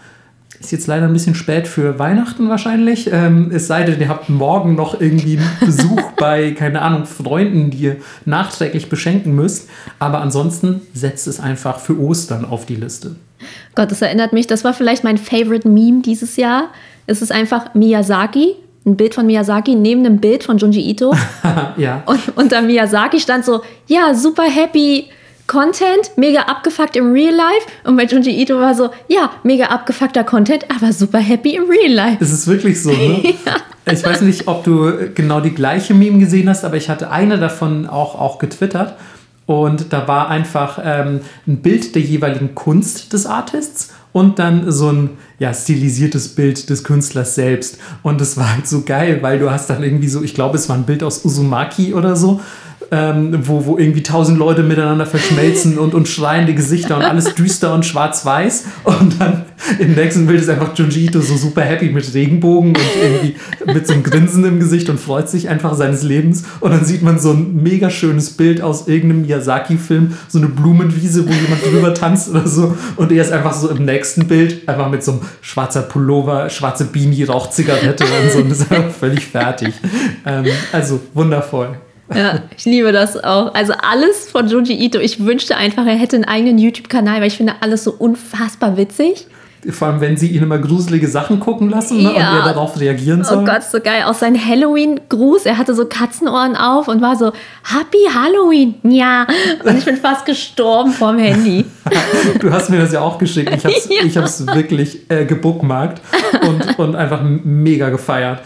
Ist jetzt leider ein bisschen spät für Weihnachten wahrscheinlich. Ähm, es sei denn, ihr habt morgen noch irgendwie einen Besuch bei, keine Ahnung, Freunden, die ihr nachträglich beschenken müsst. Aber ansonsten setzt es einfach für Ostern auf die Liste. Gott, das erinnert mich, das war vielleicht mein Favorite Meme dieses Jahr. Es ist einfach Miyazaki, ein Bild von Miyazaki neben einem Bild von Junji Ito. ja. Und unter Miyazaki stand so, ja, super happy Content, mega abgefuckt im Real Life. Und bei Junji Ito war so, ja, mega abgefuckter Content, aber super happy im Real Life. Es ist wirklich so, ne? Ich weiß nicht, ob du genau die gleiche Meme gesehen hast, aber ich hatte eine davon auch, auch getwittert. Und da war einfach ähm, ein Bild der jeweiligen Kunst des Artists und dann so ein ja, stilisiertes Bild des Künstlers selbst. Und das war halt so geil, weil du hast dann irgendwie so, ich glaube, es war ein Bild aus Uzumaki oder so, ähm, wo, wo irgendwie tausend Leute miteinander verschmelzen und, und schreiende Gesichter und alles düster und schwarz-weiß. Und dann im nächsten Bild ist einfach Junji Ito so super happy mit Regenbogen und irgendwie mit so einem Grinsen im Gesicht und freut sich einfach seines Lebens. Und dann sieht man so ein mega schönes Bild aus irgendeinem Miyazaki-Film, so eine Blumenwiese, wo jemand drüber tanzt oder so. Und er ist einfach so im nächsten Bild einfach mit so einem schwarzer Pullover, schwarze Beanie, Rauchzigarette und so und ist einfach völlig fertig. Ähm, also wundervoll. Ja, ich liebe das auch. Also alles von Junji Ito. Ich wünschte einfach, er hätte einen eigenen YouTube-Kanal, weil ich finde alles so unfassbar witzig. Vor allem, wenn sie ihn immer gruselige Sachen gucken lassen ne, Ja. und er darauf reagieren soll. Oh Gott, so geil. Auch sein Halloween-Gruß. Er hatte so Katzenohren auf und war so, Happy Halloween. Ja. Und ich bin fast gestorben vorm Handy. Du hast mir das ja auch geschickt. Ich habe es Ja. ich hab's wirklich äh, gebookmarkt und, und einfach mega gefeiert.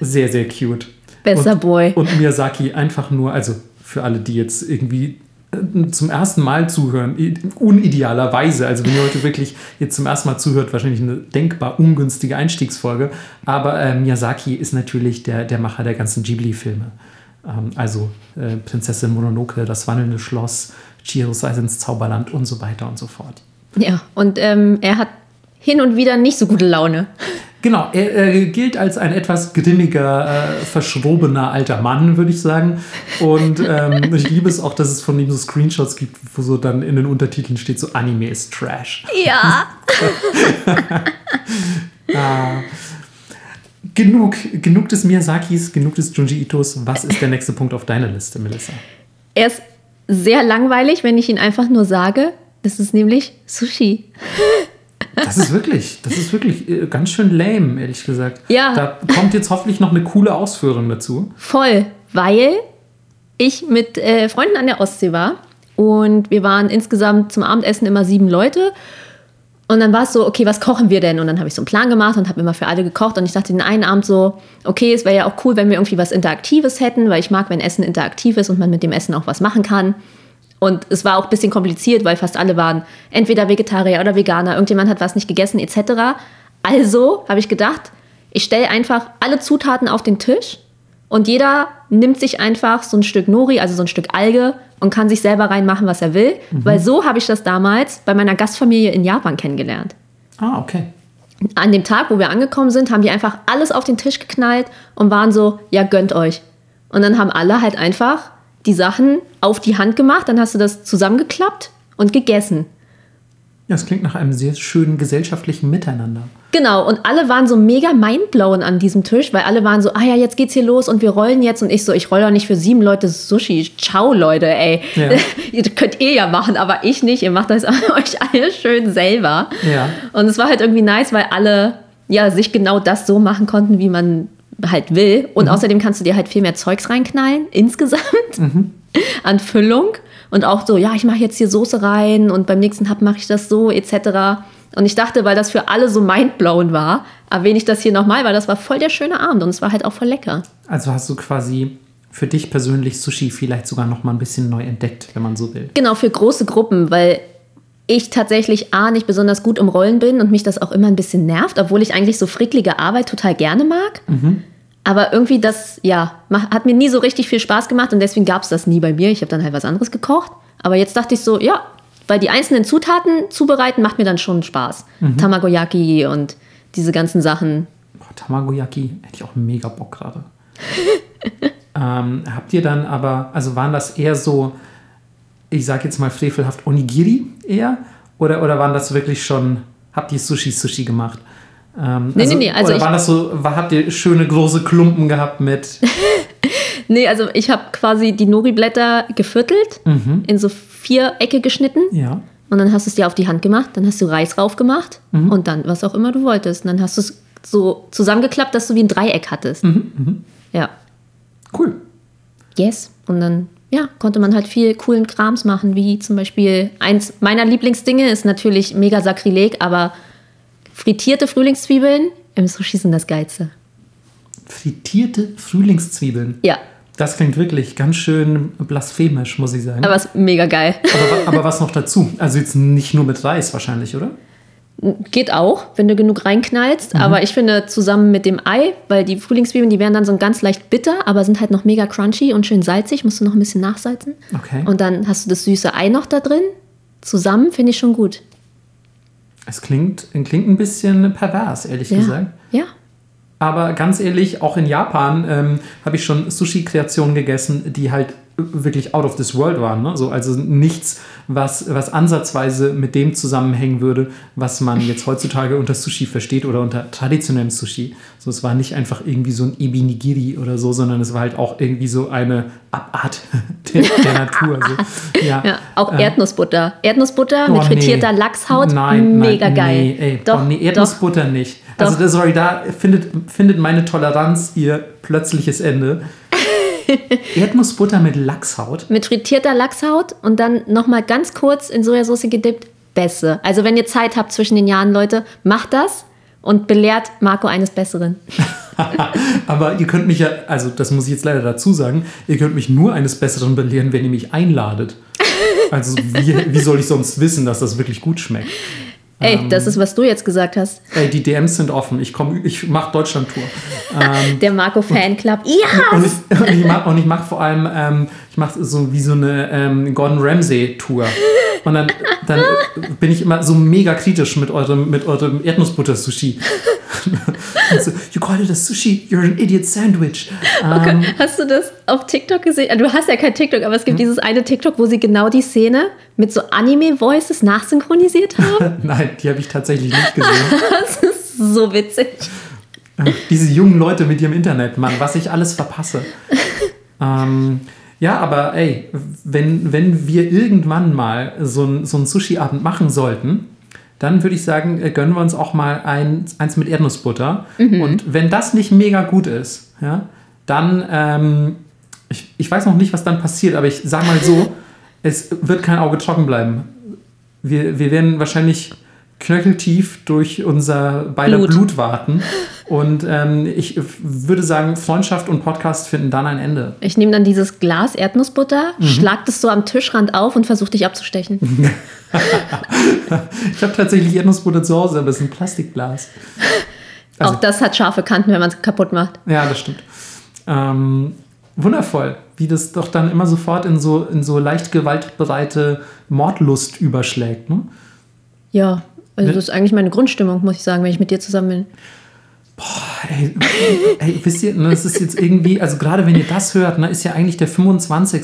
Sehr, sehr cute. Besser und, Boy. Und Miyazaki einfach nur, also für alle, die jetzt irgendwie äh, zum ersten Mal zuhören, unidealerweise, also wenn ihr heute wirklich jetzt zum ersten Mal zuhört, wahrscheinlich eine denkbar ungünstige Einstiegsfolge, aber äh, Miyazaki ist natürlich der, der Macher der ganzen Ghibli-Filme. Ähm, also äh, Prinzessin Mononoke, Das wandelnde Schloss, Chihiro's Reise ins Zauberland und so weiter und so fort. Ja, und ähm, er hat hin und wieder nicht so gute Laune. Genau, er, er gilt als ein etwas grimmiger, äh, verschrobener alter Mann, würde ich sagen. Und ähm, ich liebe es auch, dass es von ihm so Screenshots gibt, wo so dann in den Untertiteln steht, so Anime ist Trash. Ja. Genug, genug des Miyazakis, genug des Junji Itos. Was ist der nächste Punkt auf deiner Liste, Melissa? Er ist sehr langweilig, wenn ich ihn einfach nur sage. Das ist nämlich Sushi. Das ist wirklich, das ist wirklich äh, ganz schön lame, ehrlich gesagt. Ja. Da kommt jetzt hoffentlich noch eine coole Ausführung dazu. Voll, weil ich mit äh, Freunden an der Ostsee war und wir waren insgesamt zum Abendessen immer sieben Leute. Und dann war es so, okay, was kochen wir denn? Und dann habe ich so einen Plan gemacht und habe immer für alle gekocht. Und ich dachte den einen Abend so, okay, es wäre ja auch cool, wenn wir irgendwie was Interaktives hätten, weil ich mag, wenn Essen interaktiv ist und man mit dem Essen auch was machen kann. Und es war auch ein bisschen kompliziert, weil fast alle waren entweder Vegetarier oder Veganer, irgendjemand hat was nicht gegessen etc. Also habe ich gedacht, ich stelle einfach alle Zutaten auf den Tisch und jeder nimmt sich einfach so ein Stück Nori, also so ein Stück Alge und kann sich selber reinmachen, was er will. Weil so habe ich das damals bei meiner Gastfamilie in Japan kennengelernt. Ah, okay. An dem Tag, wo wir angekommen sind, haben die einfach alles auf den Tisch geknallt und waren so, ja, gönnt euch. Und dann haben alle halt einfach die Sachen auf die Hand gemacht, dann hast du das zusammengeklappt und gegessen. Ja, es klingt nach einem sehr schönen gesellschaftlichen Miteinander. Genau, und alle waren so mega mindblown an diesem Tisch, weil alle waren so, ah ja, jetzt geht's hier los und wir rollen jetzt. Und ich so, ich roll doch nicht für sieben Leute Sushi. Ciao, Leute, ey. Ja. ihr könnt ihr ja machen, aber ich nicht. Ihr macht das euch alle schön selber. Ja. Und es war halt irgendwie nice, weil alle ja sich genau das so machen konnten, wie man halt will. Und außerdem kannst du dir halt viel mehr Zeugs reinknallen, insgesamt, an Füllung. Und auch so, ja, ich mache jetzt hier Soße rein und beim nächsten Hub mache ich das so, etc. Und ich dachte, weil das für alle so mindblown war, erwähne ich das hier nochmal, weil das war voll der schöne Abend und es war halt auch voll lecker. Also hast du quasi für dich persönlich Sushi vielleicht sogar noch mal ein bisschen neu entdeckt, wenn man so will. Genau, für große Gruppen, weil ich tatsächlich A, nicht besonders gut im Rollen bin und mich das auch immer ein bisschen nervt, obwohl ich eigentlich so fricklige Arbeit total gerne mag. Aber irgendwie das, ja, hat mir nie so richtig viel Spaß gemacht und deswegen gab es das nie bei mir. Ich habe dann halt was anderes gekocht. Aber jetzt dachte ich so, ja, weil die einzelnen Zutaten zubereiten macht mir dann schon Spaß. Tamagoyaki und diese ganzen Sachen. Boah, Tamagoyaki hätte ich auch mega Bock gerade. ähm, habt ihr dann aber, also waren das eher so, ich sag jetzt mal frevelhaft Onigiri eher? Oder, oder waren das wirklich schon, habt ihr Sushi-Sushi gemacht? Ähm, Nee, nee, nee, also oder waren das so, war, habt ihr schöne große Klumpen gehabt mit, Nee, also ich habe quasi die Nori-Blätter geviertelt, in so Vierecke geschnitten. ja, Und dann hast du es dir auf die Hand gemacht, dann hast du Reis rauf gemacht und dann was auch immer du wolltest. Und dann hast du es so zusammengeklappt, dass du wie ein Dreieck hattest. Ja. cool. Yes. Und dann, ja, konnte man halt viel coolen Krams machen, wie zum Beispiel eins meiner Lieblingsdinge ist natürlich mega Sakrileg, aber frittierte Frühlingszwiebeln im Sushi sind das Geilste. Frittierte Frühlingszwiebeln. Ja, Das klingt wirklich ganz schön blasphemisch, muss ich sagen. aber ist mega geil. Aber, aber was noch dazu? Also jetzt nicht nur mit Reis wahrscheinlich, oder? Geht auch, wenn du genug reinknallst. Mhm. Aber ich finde zusammen mit dem Ei, weil die Frühlingszwiebeln, die werden dann so ganz leicht bitter, aber sind halt noch mega crunchy und schön salzig. Musst du noch ein bisschen nachsalzen. Okay. Und dann hast du das süße Ei noch da drin. Zusammen finde ich schon gut. Es klingt, klingt ein bisschen pervers, ehrlich Ja. gesagt. Ja. Aber ganz ehrlich, auch in Japan ähm, habe ich schon Sushi-Kreationen gegessen, die halt wirklich out of this world waren. Ne? So, also nichts, was, was ansatzweise mit dem zusammenhängen würde, was man jetzt heutzutage unter Sushi versteht oder unter traditionellem Sushi. So, es war nicht einfach irgendwie so ein Ebi-Nigiri oder so, sondern es war halt auch irgendwie so eine Abart der, der Natur. So. Ja, Ja, auch ähm, Erdnussbutter. Erdnussbutter mit Oh, frittierter nee. Lachshaut, Nein, mega nein, geil. Nee, ey, doch, oh, nee, doch. Erdnussbutter nicht. Doch. Also, da- sorry, da findet, findet meine Toleranz ihr plötzliches Ende. Erdnussbutter mit Lachshaut. Mit frittierter Lachshaut und dann nochmal ganz kurz in Sojasauce gedippt. Beste. Also wenn ihr Zeit habt zwischen den Jahren, Leute, macht das und belehrt Marco eines Besseren. Aber ihr könnt mich ja, also das muss ich jetzt leider dazu sagen, ihr könnt mich nur eines Besseren belehren, wenn ihr mich einladet. Also wie, wie soll ich sonst wissen, dass das wirklich gut schmeckt? Ey, Ähm. das ist, was du jetzt gesagt hast. Ey, die DMs sind offen. Ich komme, ich mache Deutschland-Tour. Ähm, Der Marco Fanclub. Ja! Und ich, und ich mache mach vor allem, ähm, ich mache so wie so eine ähm, Gordon Ramsay Tour. Und dann, dann bin ich immer so mega kritisch mit eurem, mit eurem Erdnussbutter-Sushi. Und so, you call it a sushi, you're an idiot sandwich. Ähm, Hast du das auf TikTok gesehen? Also, Du hast ja kein TikTok, aber Hm? es gibt dieses eine TikTok, wo sie genau die Szene mit so Anime-Voices nachsynchronisiert haben. nein, die habe ich tatsächlich nicht gesehen. Das ist so witzig. Ach, Diese jungen Leute mit ihrem Internet, Mann, was ich alles verpasse. ähm, ja, aber ey, wenn, wenn wir irgendwann mal so einen Sushi-Abend machen sollten, dann würde ich sagen, äh, gönnen wir uns auch mal ein, eins mit Erdnussbutter. Und wenn das nicht mega gut ist, ja, dann, ähm, ich, ich weiß noch nicht, was dann passiert, aber ich sage mal so, es wird kein Auge trocken bleiben. Wir, wir werden wahrscheinlich knöcheltief durch unser beider Blut, Blut. warten. Und ähm, ich würde sagen, Freundschaft und Podcast finden dann ein Ende. Ich nehme dann dieses Glas Erdnussbutter, Mhm. schlag das so am Tischrand auf und versuche dich abzustechen. Ich habe tatsächlich Erdnussbutter zu Hause, aber es ist ein Plastikglas. Also- Auch das hat scharfe Kanten, wenn man es kaputt macht. Ja, das stimmt. Ähm, wundervoll, wie das doch dann immer sofort in so, in so leicht gewaltbereite Mordlust überschlägt. Ne? Ja, also Ne? das ist eigentlich meine Grundstimmung, muss ich sagen, wenn ich mit dir zusammen bin. Ey, ey, wisst ihr, ne, es ist jetzt irgendwie, also gerade wenn ihr das hört, ne, ist ja eigentlich der 25.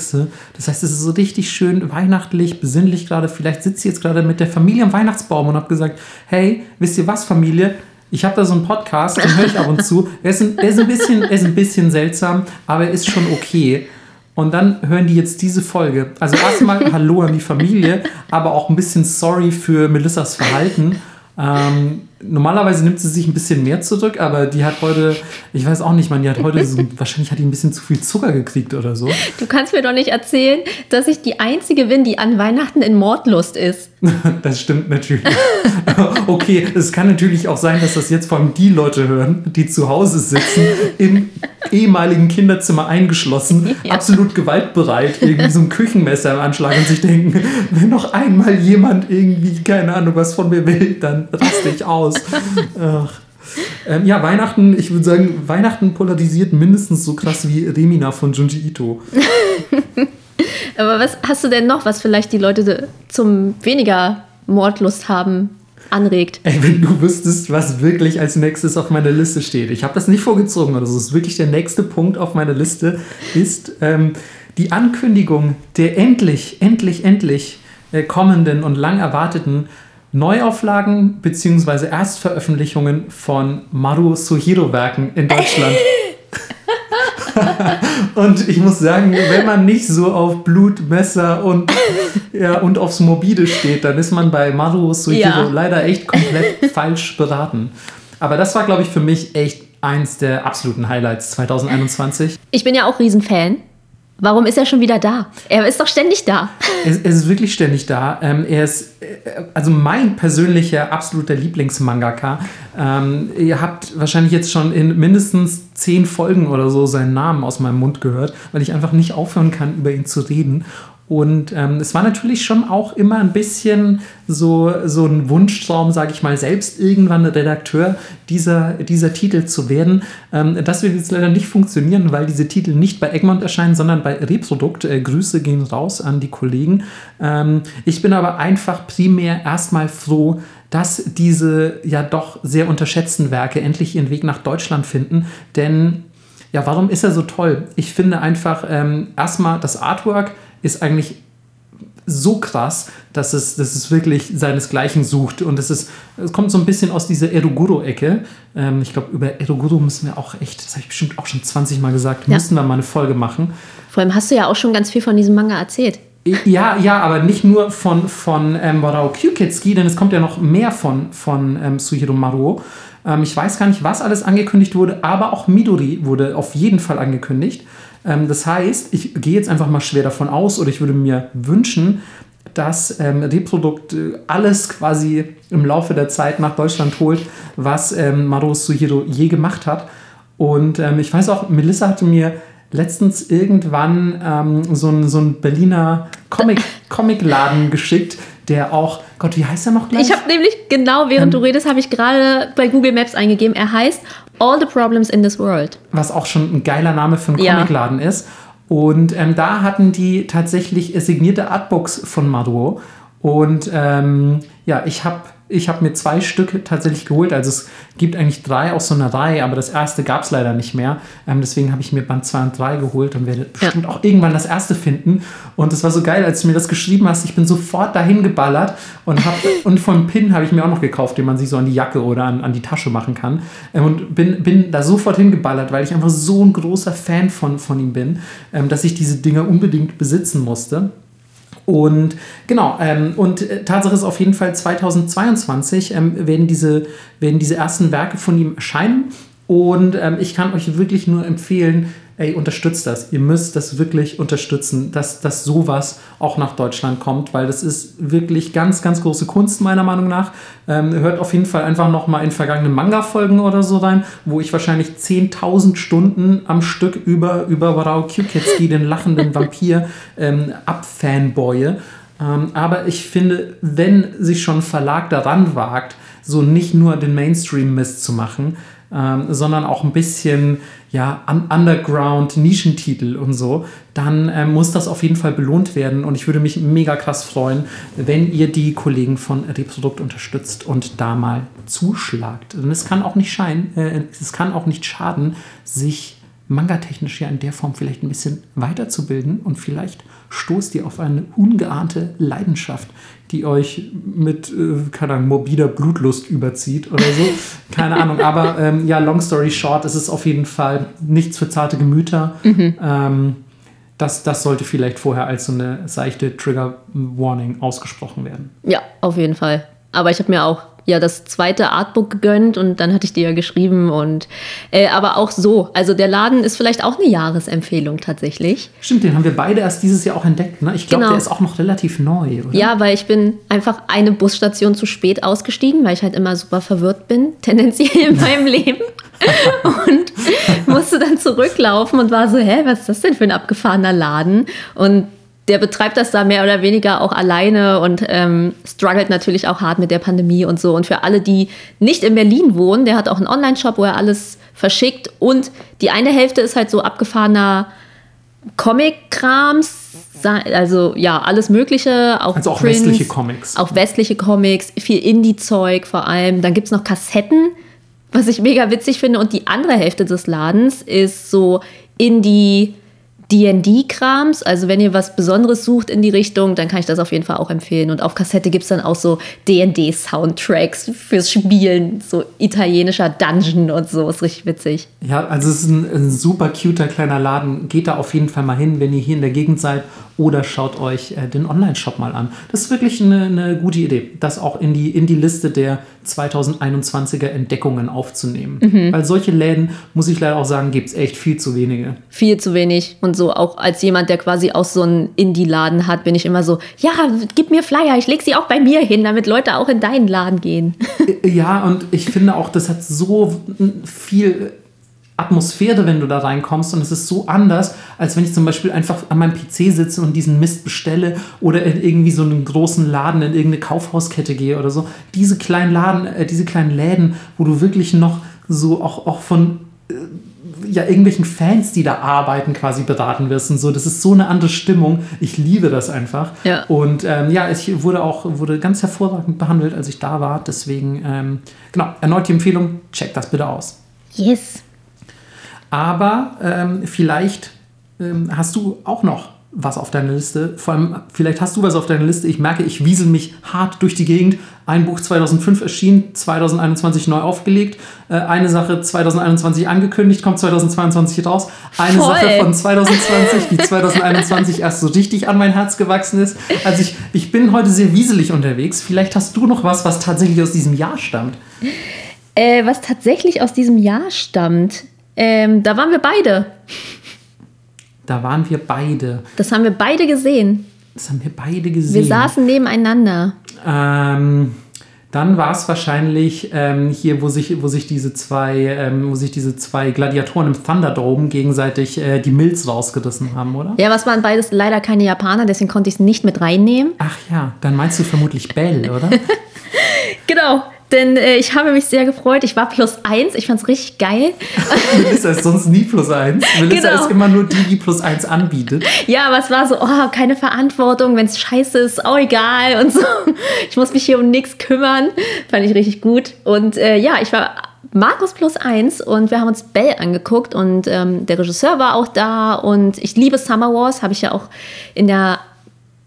Das heißt, es ist so richtig schön weihnachtlich, besinnlich gerade. Vielleicht sitzt ihr jetzt gerade mit der Familie am Weihnachtsbaum und habt gesagt, hey, wisst ihr was, Familie? Ich habe da so einen Podcast, den höre ich ab und zu. Er ist, ein, er, ist ein bisschen, er ist ein bisschen seltsam, aber er ist schon okay. Und dann hören die jetzt diese Folge. Also erstmal Hallo an die Familie, aber auch ein bisschen sorry für Melissas Verhalten. Ähm, normalerweise nimmt sie sich ein bisschen mehr zurück, aber die hat heute, ich weiß auch nicht, man, die hat heute so, wahrscheinlich hat die ein bisschen zu viel Zucker gekriegt oder so. Du kannst mir doch nicht erzählen, dass ich die Einzige bin, die an Weihnachten in Mordlust ist. Das stimmt natürlich. Okay, es kann natürlich auch sein, dass das jetzt vor allem die Leute hören, die zu Hause sitzen, im ehemaligen Kinderzimmer eingeschlossen, Ja. absolut gewaltbereit, irgendwie so ein Küchenmesser im Anschlag und sich denken, wenn noch einmal jemand irgendwie, keine Ahnung, was von mir will, dann raste ich aus. Ach. Ähm, ja, Weihnachten, ich würde sagen, Weihnachten polarisiert mindestens so krass wie Remina von Junji Ito. Aber was hast du denn noch, was vielleicht die Leute zum weniger Mordlust haben anregt? Ey, wenn du wüsstest, was wirklich als nächstes auf meiner Liste steht. Ich habe das nicht vorgezogen, also es ist wirklich der nächste Punkt auf meiner Liste, ist ähm, die Ankündigung der endlich, endlich, endlich äh, kommenden und lang erwarteten Neuauflagen bzw. Erstveröffentlichungen von Maru Suhiro Werken in Deutschland. und ich muss sagen, wenn man nicht so auf Blut, Messer und, ja, und aufs Mobile steht, dann ist man bei Maru Suhiro Ja. leider echt komplett falsch beraten. Aber das war, glaube ich, für mich echt eins der absoluten Highlights 2021. Ich bin ja auch Riesenfan. Warum ist er schon wieder da? Er ist doch ständig da. Er, er ist wirklich ständig da. Ähm, er ist äh, also mein persönlicher absoluter Lieblingsmangaka. Ähm, ihr habt wahrscheinlich jetzt schon in mindestens zehn Folgen oder so seinen Namen aus meinem Mund gehört, weil ich einfach nicht aufhören kann, über ihn zu reden. Und ähm, es war natürlich schon auch immer ein bisschen so, so ein Wunschtraum, sage ich mal, selbst irgendwann Redakteur dieser, dieser Titel zu werden. Ähm, das wird jetzt leider nicht funktionieren, weil diese Titel nicht bei Egmont erscheinen, sondern bei Reprodukt. Äh, Grüße gehen raus an die Kollegen. Ähm, ich bin aber einfach primär erstmal froh, dass diese ja doch sehr unterschätzten Werke endlich ihren Weg nach Deutschland finden. Denn ja, warum ist er so toll? Ich finde einfach ähm, erstmal das Artwork ist eigentlich so krass, dass es, dass es wirklich seinesgleichen sucht. Und es, ist, es kommt so ein bisschen aus dieser Eroguro-Ecke. Ähm, ich glaube, über Eroguro müssen wir auch echt, das habe ich bestimmt auch schon 20 Mal gesagt, ja. müssten wir mal eine Folge machen. Vor allem hast du ja auch schon ganz viel von diesem Manga erzählt. Ja, ja, aber nicht nur von, von ähm, Warao Kyuketsuki, denn es kommt ja noch mehr von, von ähm, Suhiro Maruo. Ähm, ich weiß gar nicht, was alles angekündigt wurde, aber auch Midori wurde auf jeden Fall angekündigt. Ähm, das heißt, ich gehe jetzt einfach mal schwer davon aus oder ich würde mir wünschen, dass ähm, Reprodukt äh, alles quasi im Laufe der Zeit nach Deutschland holt, was ähm, Maru Suhiro je gemacht hat. Und ähm, ich weiß auch, Melissa hatte mir letztens irgendwann ähm, so einen so Berliner Comic, Comicladen geschickt, der auch, Gott, wie heißt er noch gleich? Ich habe nämlich, genau während ähm, du redest, habe ich gerade bei Google Maps eingegeben. Er heißt All the Problems in this World. Was auch schon ein geiler Name für einen Comicladen ja. ist. Und ähm, da hatten die tatsächlich signierte Artbooks von Maruo. Und ähm, ja, ich habe ich habe mir zwei Stücke tatsächlich geholt. Also es gibt eigentlich drei aus so einer Reihe, aber das erste gab es leider nicht mehr. Ähm, deswegen habe ich mir Band 2 und 3 geholt und werde bestimmt ja. auch irgendwann das erste finden. Und es war so geil, als du mir das geschrieben hast. Ich bin sofort dahin geballert und, hab, und von Pin habe ich mir auch noch gekauft, den man sich so an die Jacke oder an, an die Tasche machen kann. Ähm, und bin, bin da sofort hingeballert, weil ich einfach so ein großer Fan von, von ihm bin, ähm, dass ich diese Dinger unbedingt besitzen musste. Und genau, ähm, und äh, Tatsache ist auf jeden Fall 2022 ähm, werden, diese, werden diese ersten Werke von ihm erscheinen. Und ähm, ich kann euch wirklich nur empfehlen, ey, unterstützt das. Ihr müsst das wirklich unterstützen, dass, dass sowas auch nach Deutschland kommt, weil das ist wirklich ganz, ganz große Kunst, meiner Meinung nach. Ähm, hört auf jeden Fall einfach nochmal in vergangene Manga-Folgen oder so rein, wo ich wahrscheinlich 10.000 Stunden am Stück über, über Warao Kyuketsuki, den lachenden Vampir, ähm, abfanboye. Ähm, aber ich finde, wenn sich schon ein Verlag daran wagt, so nicht nur den Mainstream-Mist zu machen, ähm, sondern auch ein bisschen ja, Underground, Nischentitel und so, dann äh, muss das auf jeden Fall belohnt werden. Und ich würde mich mega krass freuen, wenn ihr die Kollegen von Reprodukt unterstützt und da mal zuschlagt. Und es kann auch nicht scheinen, äh, es kann auch nicht schaden, sich mangatechnisch ja in der Form vielleicht ein bisschen weiterzubilden und vielleicht stoßt ihr auf eine ungeahnte Leidenschaft, die euch mit, äh, keine Ahnung, morbider Blutlust überzieht oder so. Keine Ahnung, aber ähm, ja, long story short, es ist auf jeden Fall nichts für zarte Gemüter. Mhm. Ähm, das, das sollte vielleicht vorher als so eine seichte Trigger Warning ausgesprochen werden. Ja, auf jeden Fall. Aber ich habe mir auch ja das zweite Artbook gegönnt und dann hatte ich dir ja geschrieben und äh, aber auch so. Also der Laden ist vielleicht auch eine Jahresempfehlung tatsächlich. Stimmt, den haben wir beide erst dieses Jahr auch entdeckt. Ne? Ich glaube, genau. der ist auch noch relativ neu, oder? Ja, weil ich bin einfach eine Busstation zu spät ausgestiegen, weil ich halt immer super verwirrt bin, tendenziell in meinem Leben. und musste dann zurücklaufen und war so, hä, was ist das denn für ein abgefahrener Laden? Und der betreibt das da mehr oder weniger auch alleine und ähm, struggelt natürlich auch hart mit der Pandemie und so. Und für alle, die nicht in Berlin wohnen, der hat auch einen Online-Shop, wo er alles verschickt. Und die eine Hälfte ist halt so abgefahrener Comic-Krams, also ja, alles Mögliche. Auch also auch Prints, westliche Comics. Auch westliche Comics, viel Indie-Zeug vor allem. Dann gibt es noch Kassetten, was ich mega witzig finde. Und die andere Hälfte des Ladens ist so Indie- DD-Krams. Also wenn ihr was Besonderes sucht in die Richtung, dann kann ich das auf jeden Fall auch empfehlen. Und auf Kassette gibt es dann auch so DD-Soundtracks fürs Spielen, so italienischer Dungeon und so. Ist richtig witzig. Ja, also es ist ein, ein super cuter kleiner Laden. Geht da auf jeden Fall mal hin, wenn ihr hier in der Gegend seid oder schaut euch äh, den Online-Shop mal an. Das ist wirklich eine, eine, gute Idee, das auch in die, in die Liste der 2021er Entdeckungen aufzunehmen. Mhm. Weil solche Läden, muss ich leider auch sagen, gibt es echt viel zu wenige. Viel zu wenig. Und so auch als jemand, der quasi auch so einen Indie-Laden hat, bin ich immer so, ja, gib mir Flyer, ich lege sie auch bei mir hin, damit Leute auch in deinen Laden gehen. Ja, und ich finde auch, das hat so viel Atmosphäre, wenn du da reinkommst und es ist so anders, als wenn ich zum Beispiel einfach an meinem PC sitze und diesen Mist bestelle oder in irgendwie so einen großen Laden in irgendeine Kaufhauskette gehe oder so. Diese kleinen Laden, äh, diese kleinen Läden, wo du wirklich noch so auch, auch von äh, ja, irgendwelchen Fans, die da arbeiten, quasi beraten wirst und so. Das ist so eine andere Stimmung. Ich liebe das einfach. Ja. Und ähm, ja, ich wurde auch wurde ganz hervorragend behandelt, als ich da war. Deswegen, ähm, genau, erneut die Empfehlung, check das bitte aus. Yes. Aber ähm, vielleicht ähm, hast du auch noch was auf deiner Liste. Vor allem, vielleicht hast du was auf deiner Liste. Ich merke, ich wiesel mich hart durch die Gegend. Ein Buch 2005 erschienen, 2021 neu aufgelegt. Äh, eine Sache 2021 angekündigt, kommt 2022 raus. Eine Voll. Sache von 2020, die 2021 erst so richtig an mein Herz gewachsen ist. Also ich, ich bin heute sehr wieselig unterwegs. Vielleicht hast du noch was, was tatsächlich aus diesem Jahr stammt. Äh, was tatsächlich aus diesem Jahr stammt, ähm, da waren wir beide. Da waren wir beide. Das haben wir beide gesehen. Das haben wir beide gesehen. Wir saßen nebeneinander. Ähm, dann war es wahrscheinlich ähm, hier, wo sich, wo sich diese zwei, ähm, wo sich diese zwei Gladiatoren im Thunderdome gegenseitig äh, die Milz rausgerissen haben, oder? Ja, was waren beides leider keine Japaner, deswegen konnte ich es nicht mit reinnehmen. Ach ja, dann meinst du vermutlich Bell, oder? Genau, denn äh, ich habe mich sehr gefreut. Ich war plus eins, ich fand es richtig geil. Melissa ist sonst nie plus eins. Melissa Genau. ist immer nur die, die plus eins anbietet. Ja, aber es war so, oh, keine Verantwortung, wenn es scheiße ist, auch egal und so. Ich muss mich hier um nichts kümmern. Fand ich richtig gut. Und äh, ja, ich war Markus plus eins und wir haben uns Bell angeguckt und ähm, der Regisseur war auch da und ich liebe Summer Wars, habe ich ja auch in der,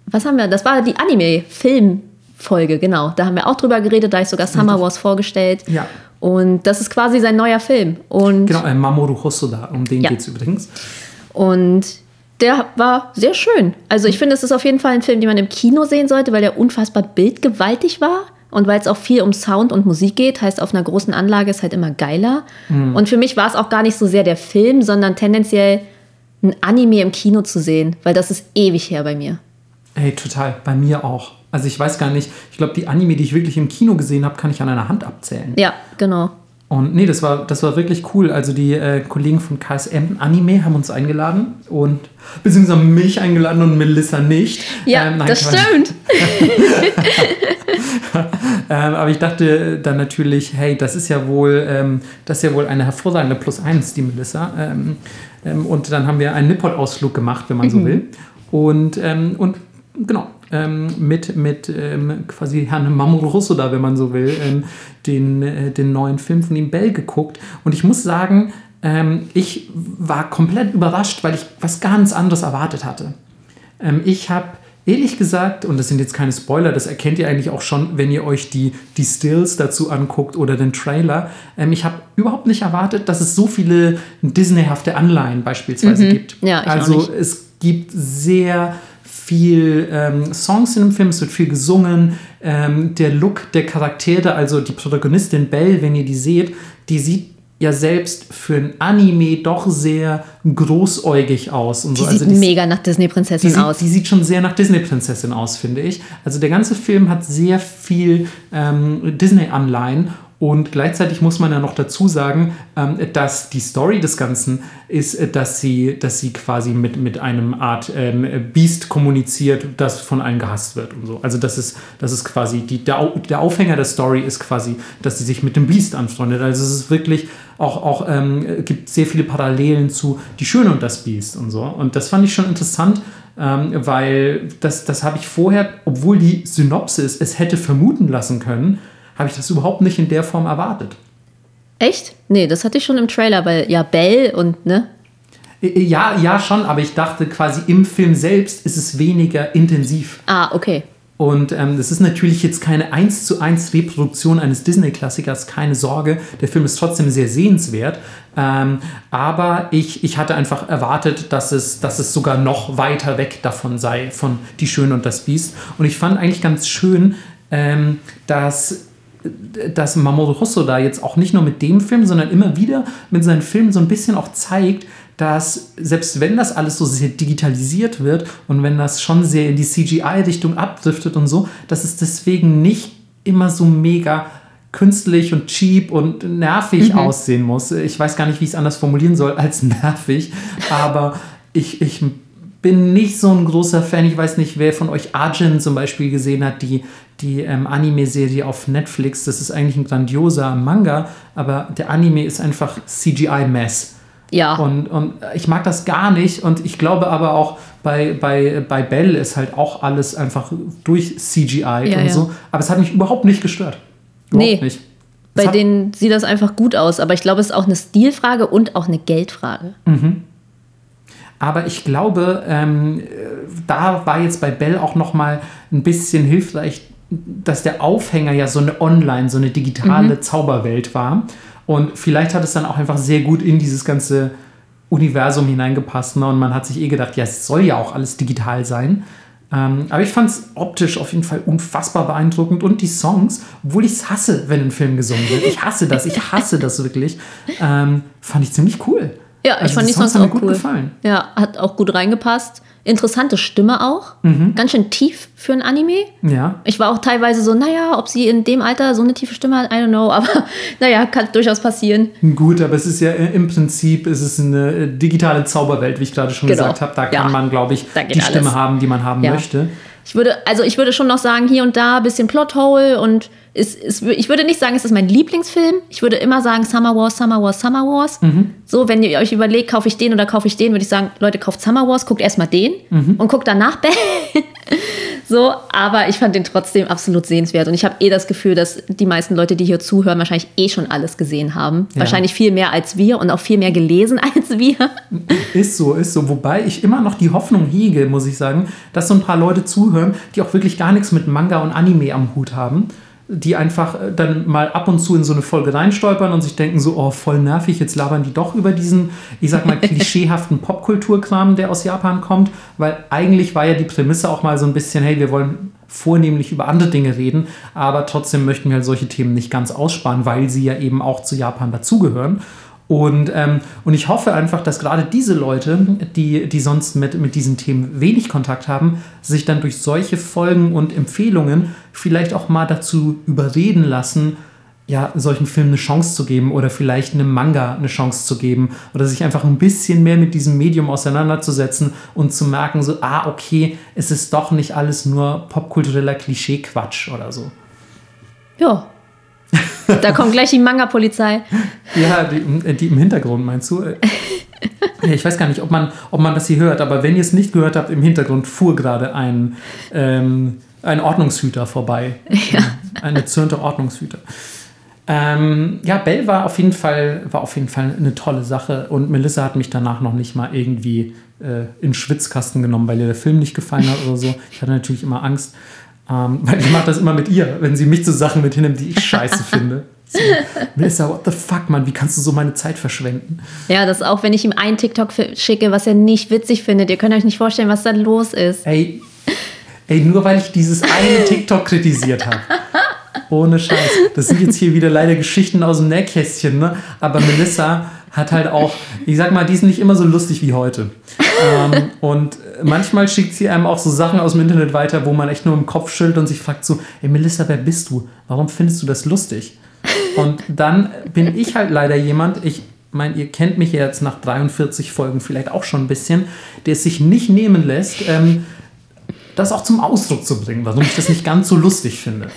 was haben wir, das war die Anime-Film-Folge, genau. Da haben wir auch drüber geredet, da ich sogar Summer Wars vorgestellt. Ja. Und das ist quasi sein neuer Film. Und Genau, äh, Mamoru Hosoda, um den Ja. geht's übrigens. Und der war sehr schön. Also ich finde, es ist auf jeden Fall ein Film, den man im Kino sehen sollte, weil der unfassbar bildgewaltig war. Und weil es auch viel um Sound und Musik geht, heißt auf einer großen Anlage ist halt immer geiler. Und für mich war es auch gar nicht so sehr der Film, sondern tendenziell ein Anime im Kino zu sehen, weil das ist ewig her bei mir. Ey, total. Bei mir auch. Also ich weiß gar nicht, ich glaube, die Anime, die ich wirklich im Kino gesehen habe, kann ich an einer Hand abzählen. Ja, genau. Und nee, das war, das war wirklich cool. Also die äh, Kollegen von KSM Anime haben uns eingeladen und beziehungsweise mich eingeladen und Melissa nicht. Ja, Ähm, nein, das stimmt. Ähm, aber ich dachte dann natürlich, hey, das ist ja wohl, ähm, das ist ja wohl eine hervorragende Plus 1, die Melissa. Ähm, ähm, und dann haben wir einen Nippot-Ausflug gemacht, wenn man so will. Und, ähm, und genau, ähm, mit, mit ähm, quasi Herrn Mamoru Hosoda, wenn man so will, ähm, den, äh, den neuen Film von ihm Bell geguckt. Und ich muss sagen, ähm, ich war komplett überrascht, weil ich was ganz anderes erwartet hatte. Ähm, ich habe ehrlich gesagt, und das sind jetzt keine Spoiler, das erkennt ihr eigentlich auch schon, wenn ihr euch die, die Stills dazu anguckt oder den Trailer. Ähm, ich habe überhaupt nicht erwartet, dass es so viele Disneyhafte Anleihen beispielsweise gibt. Ja, ich also es gibt sehr viel ähm, Songs in dem Film, es wird viel gesungen. Ähm, der Look der Charaktere, also die Protagonistin Belle, wenn ihr die seht, die sieht ja selbst für ein Anime doch sehr großäugig aus. Und Die so. Also sieht die- mega nach Disney-Prinzessin aus. die sieht schon sehr nach Disney-Prinzessin aus, finde ich. Also der ganze Film hat sehr viel ähm, Disney-Anleihen und gleichzeitig muss man ja noch dazu sagen, ähm, dass die Story des Ganzen ist, äh, dass sie, dass sie quasi mit, mit einem Art ähm, Biest kommuniziert, das von allen gehasst wird und so. Also das ist, das ist quasi, die, der, der Aufhänger der Story ist quasi, dass sie sich mit dem Biest anfreundet. Also es ist wirklich auch, auch ähm, gibt sehr viele Parallelen zu Die Schöne und das Biest und so. Und das fand ich schon interessant, ähm, weil das, das habe ich vorher, obwohl die Synopsis es hätte vermuten lassen können, habe ich das überhaupt nicht in der Form erwartet. Echt? Nee, das hatte ich schon im Trailer, weil ja, Belle und, ne? Äh, Ja, ja, schon, aber ich dachte quasi im Film selbst ist es weniger intensiv. Ah, okay. Und ähm, das ist natürlich jetzt keine 1 zu 1 Reproduktion eines Disney-Klassikers, keine Sorge. Der Film ist trotzdem sehr sehenswert. Ähm, aber ich, ich hatte einfach erwartet, dass es, dass es sogar noch weiter weg davon sei, von Die Schöne und das Biest. Und ich fand eigentlich ganz schön, ähm, dass dass Mamoru Hosoda jetzt auch nicht nur mit dem Film, sondern immer wieder mit seinen Filmen so ein bisschen auch zeigt, dass selbst wenn das alles so sehr digitalisiert wird und wenn das schon sehr in die CGI-Richtung abdriftet und so, dass es deswegen nicht immer so mega künstlich und cheap und nervig aussehen muss. Ich weiß gar nicht, wie ich es anders formulieren soll als nervig, aber ich, ich bin nicht so ein großer Fan. Ich weiß nicht, wer von euch Arjun zum Beispiel gesehen hat, die, die ähm, Anime-Serie auf Netflix. Das ist eigentlich ein grandioser Manga, aber der Anime ist einfach CGI-Mess. Ja. Und, und ich mag das gar nicht. Und ich glaube aber auch, bei, bei, bei Bell ist halt auch alles einfach durch CGI Ja, und ja. so. Aber es hat mich überhaupt nicht gestört. Überhaupt Nee. nicht. Bei denen sieht das einfach gut aus, aber ich glaube, es ist auch eine Stilfrage und auch eine Geldfrage. Aber ich glaube, ähm, äh, da war jetzt bei Bell auch noch mal ein bisschen hilfreich, dass der Aufhänger ja so eine Online, so eine digitale Zauberwelt war. Und vielleicht hat es dann auch einfach sehr gut in dieses ganze Universum hineingepasst. Ne? Und man hat sich eh gedacht, ja, es soll ja auch alles digital sein. Ähm, aber ich fand es optisch auf jeden Fall unfassbar beeindruckend. Und die Songs, obwohl ich es hasse, wenn ein Film gesungen wird. Ich hasse das, ich hasse das wirklich. Ähm, fand ich ziemlich cool. Ja, ich Also fand die Songs mir auch gut cool. gefallen. Ja, hat auch gut reingepasst. Interessante Stimme auch. Mhm. Ganz schön tief für ein Anime. Ja, Ich war auch teilweise so, naja, ob sie in dem Alter so eine tiefe Stimme hat, I don't know. Aber naja, kann durchaus passieren. Gut, aber es ist ja äh, im Prinzip es ist eine äh, digitale Zauberwelt, wie ich gerade schon Genau. gesagt habe. Da kann Ja. man, glaube ich, die Stimme alles. haben, die man haben Ja. möchte. Ich würde, also ich würde schon noch sagen, hier und da ein bisschen Plothole und es, es, ich würde nicht sagen, es ist mein Lieblingsfilm. Ich würde immer sagen, Summer Wars, Summer Wars, Summer Wars. Mhm. So, wenn ihr euch überlegt, kaufe ich den oder kaufe ich den, würde ich sagen, Leute, kauft Summer Wars, guckt erstmal den Mhm. und guckt danach Bell. So, aber ich fand den trotzdem absolut sehenswert und ich habe eh das Gefühl, dass die meisten Leute, die hier zuhören, wahrscheinlich eh schon alles gesehen haben. Ja. Wahrscheinlich viel mehr als wir und auch viel mehr gelesen als wir. Ist so, ist so. Wobei ich immer noch die Hoffnung hege, muss ich sagen, dass so ein paar Leute zuhören, die auch wirklich gar nichts mit Manga und Anime am Hut haben. Die einfach äh, dann mal ab und zu in so eine Folge reinstolpern und sich denken so, oh, voll nervig, jetzt labern die doch über diesen, ich sag mal, klischeehaften Popkulturkram, der aus Japan kommt. Weil eigentlich war ja die Prämisse auch mal so ein bisschen, hey, wir wollen vornehmlich über andere Dinge reden, aber trotzdem möchten wir halt solche Themen nicht ganz aussparen, weil sie ja eben auch zu Japan dazugehören. Und, ähm, und ich hoffe einfach, dass gerade diese Leute, die, die sonst mit, mit diesen Themen wenig Kontakt haben, sich dann durch solche Folgen und Empfehlungen vielleicht auch mal dazu überreden lassen, ja, solchen Filmen eine Chance zu geben oder vielleicht einem Manga eine Chance zu geben oder sich einfach ein bisschen mehr mit diesem Medium auseinanderzusetzen und zu merken, so, ah, okay, es ist doch nicht alles nur popkultureller Klischee-Quatsch oder so. Ja. Da kommt gleich die Manga-Polizei. Ja, die, äh, die im Hintergrund meinst du? Ja, ich weiß gar nicht, ob man, ob man das hier hört, aber wenn ihr es nicht gehört habt, im Hintergrund fuhr gerade ein, ähm, ein Ordnungshüter vorbei. Ein erzürnter Ordnungshüter. Ähm, ja, Bell war auf, jeden Fall, war auf jeden Fall eine tolle Sache und Melissa hat mich danach noch nicht mal irgendwie äh, in den Schwitzkasten genommen, weil ihr der Film nicht gefallen hat oder so. Ich hatte natürlich immer Angst, ähm, weil ich mache das immer mit ihr, wenn sie mich zu Sachen mit hinnimmt, die ich scheiße finde. So, Melissa, what the fuck, Mann, wie kannst du so meine Zeit verschwenden? Ja, das auch, wenn ich ihm einen TikTok schicke, was er nicht witzig findet. Ihr könnt euch nicht vorstellen, was da los ist. Ey, ey, nur weil ich dieses eine TikTok kritisiert habe. Ohne Scheiß. Das sind jetzt hier wieder leider Geschichten aus dem Nähkästchen, ne? Aber Melissa hat halt auch, ich sag mal, die ist nicht immer so lustig wie heute. Ähm, und manchmal schickt sie einem auch so Sachen aus dem Internet weiter, wo man echt nur im Kopf schüttelt und sich fragt so, ey Melissa, wer bist du? Warum findest du das lustig? Und dann bin ich halt leider jemand, ich meine, ihr kennt mich jetzt nach 43 Folgen vielleicht auch schon ein bisschen, der es sich nicht nehmen lässt, ähm, das auch zum Ausdruck zu bringen, warum ich das nicht ganz so lustig finde.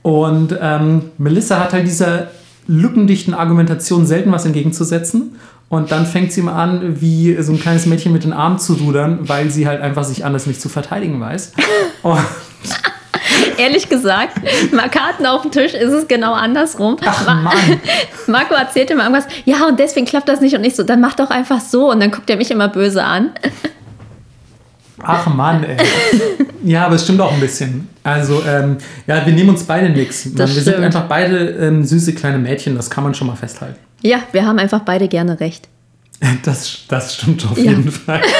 Und ähm, Melissa hat halt dieser lückendichten Argumentation selten was entgegenzusetzen. Und dann fängt sie mal an, wie so ein kleines Mädchen mit den Armen zu rudern, weil sie halt einfach sich anders nicht zu verteidigen weiß. Und, Ehrlich gesagt, mal Karten auf dem Tisch ist es genau andersrum. ach Ma- Mann, Marco erzählte mir irgendwas, ja, und deswegen klappt das nicht und nicht so. Dann mach doch einfach so. Und dann guckt er mich immer böse an. Ach Mann, ey. Ja, aber es stimmt auch ein bisschen. Also, ähm, ja, wir nehmen uns beide nichts. Wir sind einfach beide ähm, süße kleine Mädchen, das kann man schon mal festhalten. Ja, wir haben einfach beide gerne recht. Das, das stimmt auf Ja. jeden Fall.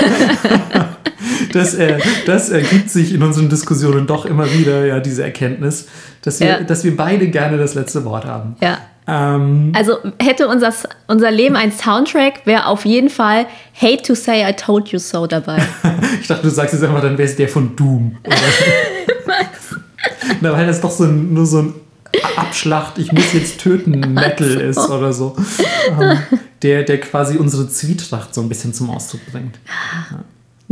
Das, äh, das ergibt sich in unseren Diskussionen doch immer wieder, ja, diese Erkenntnis, dass wir, Ja. dass wir beide gerne das letzte Wort haben. Ja. Ähm, Also hätte unser, unser Leben ein Soundtrack, wäre auf jeden Fall Hate to say I told you so dabei. ich dachte, du sagst jetzt einfach, dann wäre es der von Doom. Na, weil das doch so ein, nur so ein Abschlacht, ich muss jetzt töten Metal ist oder so. Ähm, der, der quasi unsere Zwietracht so ein bisschen zum Ausdruck bringt. Ja.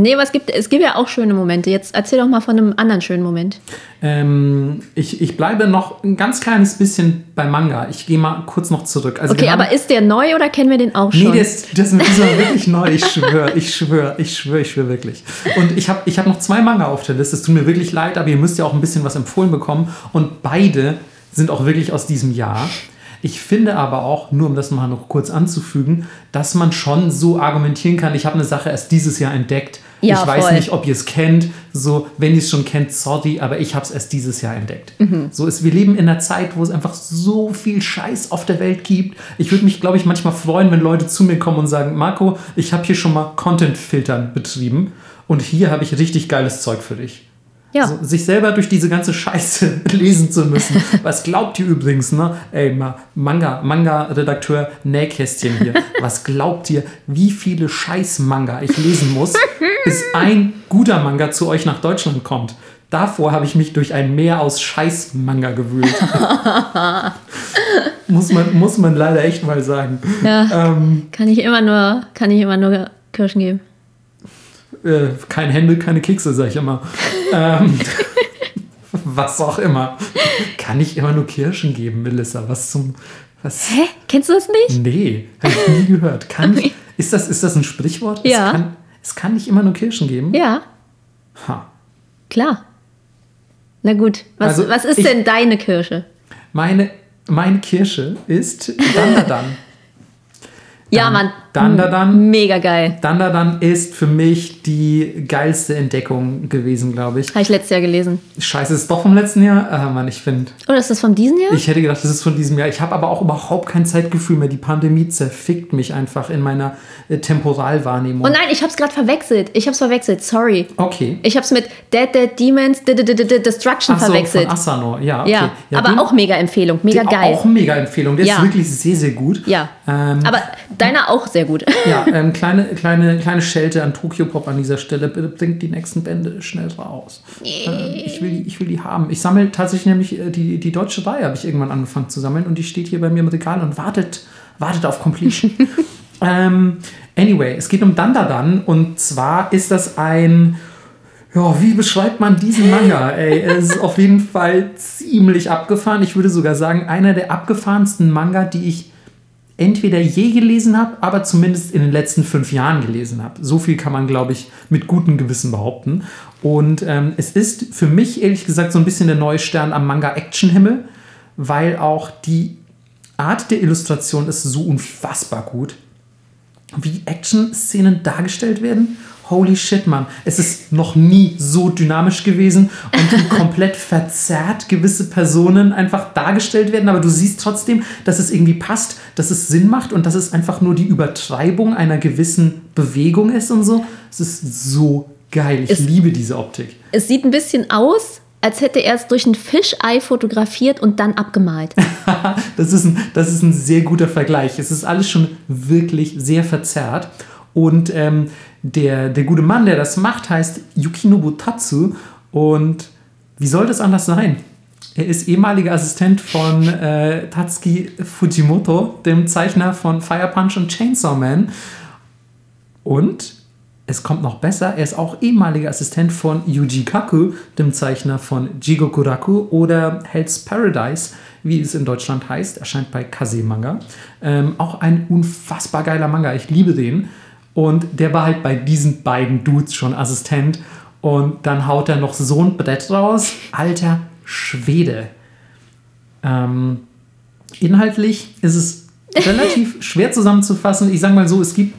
Nee, aber es gibt, es gibt ja auch schöne Momente. Jetzt erzähl doch mal von einem anderen schönen Moment. Ähm, ich, ich bleibe noch ein ganz kleines bisschen bei Manga. Ich gehe mal kurz noch zurück. Also okay, aber ist der neu oder kennen wir den auch schon? Nee, der ist, der ist wirklich neu. Ich schwöre, ich schwöre, ich schwöre, ich schwöre wirklich. Und ich habe ich hab noch zwei Manga auf der Liste. Es tut mir wirklich leid, aber ihr müsst ja auch ein bisschen was empfohlen bekommen. Und beide sind auch wirklich aus diesem Jahr. Ich finde aber auch, nur um das mal noch kurz anzufügen, dass man schon so argumentieren kann, ich habe eine Sache erst dieses Jahr entdeckt ja, ich weiß voll. nicht, ob ihr es kennt. So, wenn ihr es schon kennt, sorry, aber ich habe es erst dieses Jahr entdeckt. Mhm. So ist, wir leben in einer Zeit, wo es einfach so viel Scheiß auf der Welt gibt. Ich würde mich, glaube ich, manchmal freuen, wenn Leute zu mir kommen und sagen, Marco, ich habe hier schon mal Content-Filtern betrieben und hier habe ich richtig geiles Zeug für dich. Ja. So, sich selber durch diese ganze Scheiße lesen zu müssen. Was glaubt ihr übrigens, ne? Ey, Manga, Manga-Redakteur Nähkästchen hier. Was glaubt ihr, wie viele Scheiß-Manga ich lesen muss, bis ein guter Manga zu euch nach Deutschland kommt? Davor habe ich mich durch ein Meer aus Scheiß-Manga gewühlt. muss, man, muss man leider echt mal sagen. Ja, ähm, kann ich immer nur, kann ich immer nur Kirschen geben. Äh, kein Hände, keine Kekse, sag ich immer. ähm, was auch immer. Kann ich immer nur Kirschen geben, Melissa? Was zum. Was? Hä? Kennst du das nicht? Nee, habe ich nie gehört. Kann ich, ist, das, ist das ein Sprichwort? Ja. Es kann, es kann nicht immer nur Kirschen geben? Ja. Ha. Klar. Na gut, was, also was ist ich, denn deine Kirsche? Meine, meine Kirsche ist Dandadan. ja, Mann, Dandadan. Mega geil. Dandadan ist für mich die geilste Entdeckung gewesen, glaube ich. Habe ich letztes Jahr gelesen. Scheiße, ist doch vom letzten Jahr? Ah, Mann, ich finde. Oder ist das von diesem Jahr? Ich hätte gedacht, das ist von diesem Jahr. Ich habe aber auch überhaupt kein Zeitgefühl mehr. Die Pandemie zerfickt mich einfach in meiner äh, Temporalwahrnehmung. Oh nein, ich habe es gerade verwechselt. Ich habe es verwechselt. Sorry. Okay. Ich habe es mit Dead Dead Demons Destruction Ach so, verwechselt. Von Asano, ja. Okay. Ja, ja aber den, auch mega Empfehlung. Mega geil. Auch mega Empfehlung. Der ja. ist wirklich sehr, sehr gut. Ja. Ähm, aber deiner auch sehr gut. Ja, ähm, kleine, kleine, kleine Schelte an Tokyo Pop an dieser Stelle. Bitte bringt die nächsten Bände schnell raus. Äh, ich, will, ich will die haben. Ich sammle tatsächlich nämlich äh, die, die deutsche Reihe, habe ich irgendwann angefangen zu sammeln und die steht hier bei mir im Regal und wartet, wartet auf Completion. ähm, anyway, es geht um Dandadan und zwar ist das ein. Ja, wie beschreibt man diesen Manga? Ey, es ist auf jeden Fall ziemlich abgefahren. Ich würde sogar sagen, einer der abgefahrensten Manga, die ich entweder je gelesen habe, aber zumindest in den letzten fünf Jahren gelesen habe. So viel kann man, glaube ich, mit gutem Gewissen behaupten. Und ähm, es ist für mich ehrlich gesagt so ein bisschen der neue Stern am Manga-Action-Himmel, weil auch die Art der Illustration ist so unfassbar gut. Wie Action-Szenen dargestellt werden holy shit, Mann, es ist noch nie so dynamisch gewesen und wie komplett verzerrt gewisse Personen einfach dargestellt werden, aber du siehst trotzdem, dass es irgendwie passt, dass es Sinn macht und dass es einfach nur die Übertreibung einer gewissen Bewegung ist und so. Es ist so geil. Ich es, liebe diese Optik. Es sieht ein bisschen aus, als hätte er es durch ein Fischei fotografiert und dann abgemalt. das, ist ein, das ist ein sehr guter Vergleich. Es ist alles schon wirklich sehr verzerrt. Und ähm, der, der gute Mann, der das macht, heißt Yukinobu Tatsu. Und wie soll das anders sein? Er ist ehemaliger Assistent von äh, Tatsuki Fujimoto, dem Zeichner von Fire Punch und Chainsaw Man. Und es kommt noch besser, er ist auch ehemaliger Assistent von Yuji Kaku, dem Zeichner von Jigokuraku oder Hell's Paradise, wie es in Deutschland heißt, erscheint bei Kase Manga. Ähm, auch ein unfassbar geiler Manga, ich liebe den. Und der war halt bei diesen beiden Dudes schon Assistent. Und dann haut er noch so ein Brett raus. Alter Schwede. Ähm, inhaltlich ist es relativ schwer zusammenzufassen. Ich sage mal so, es gibt,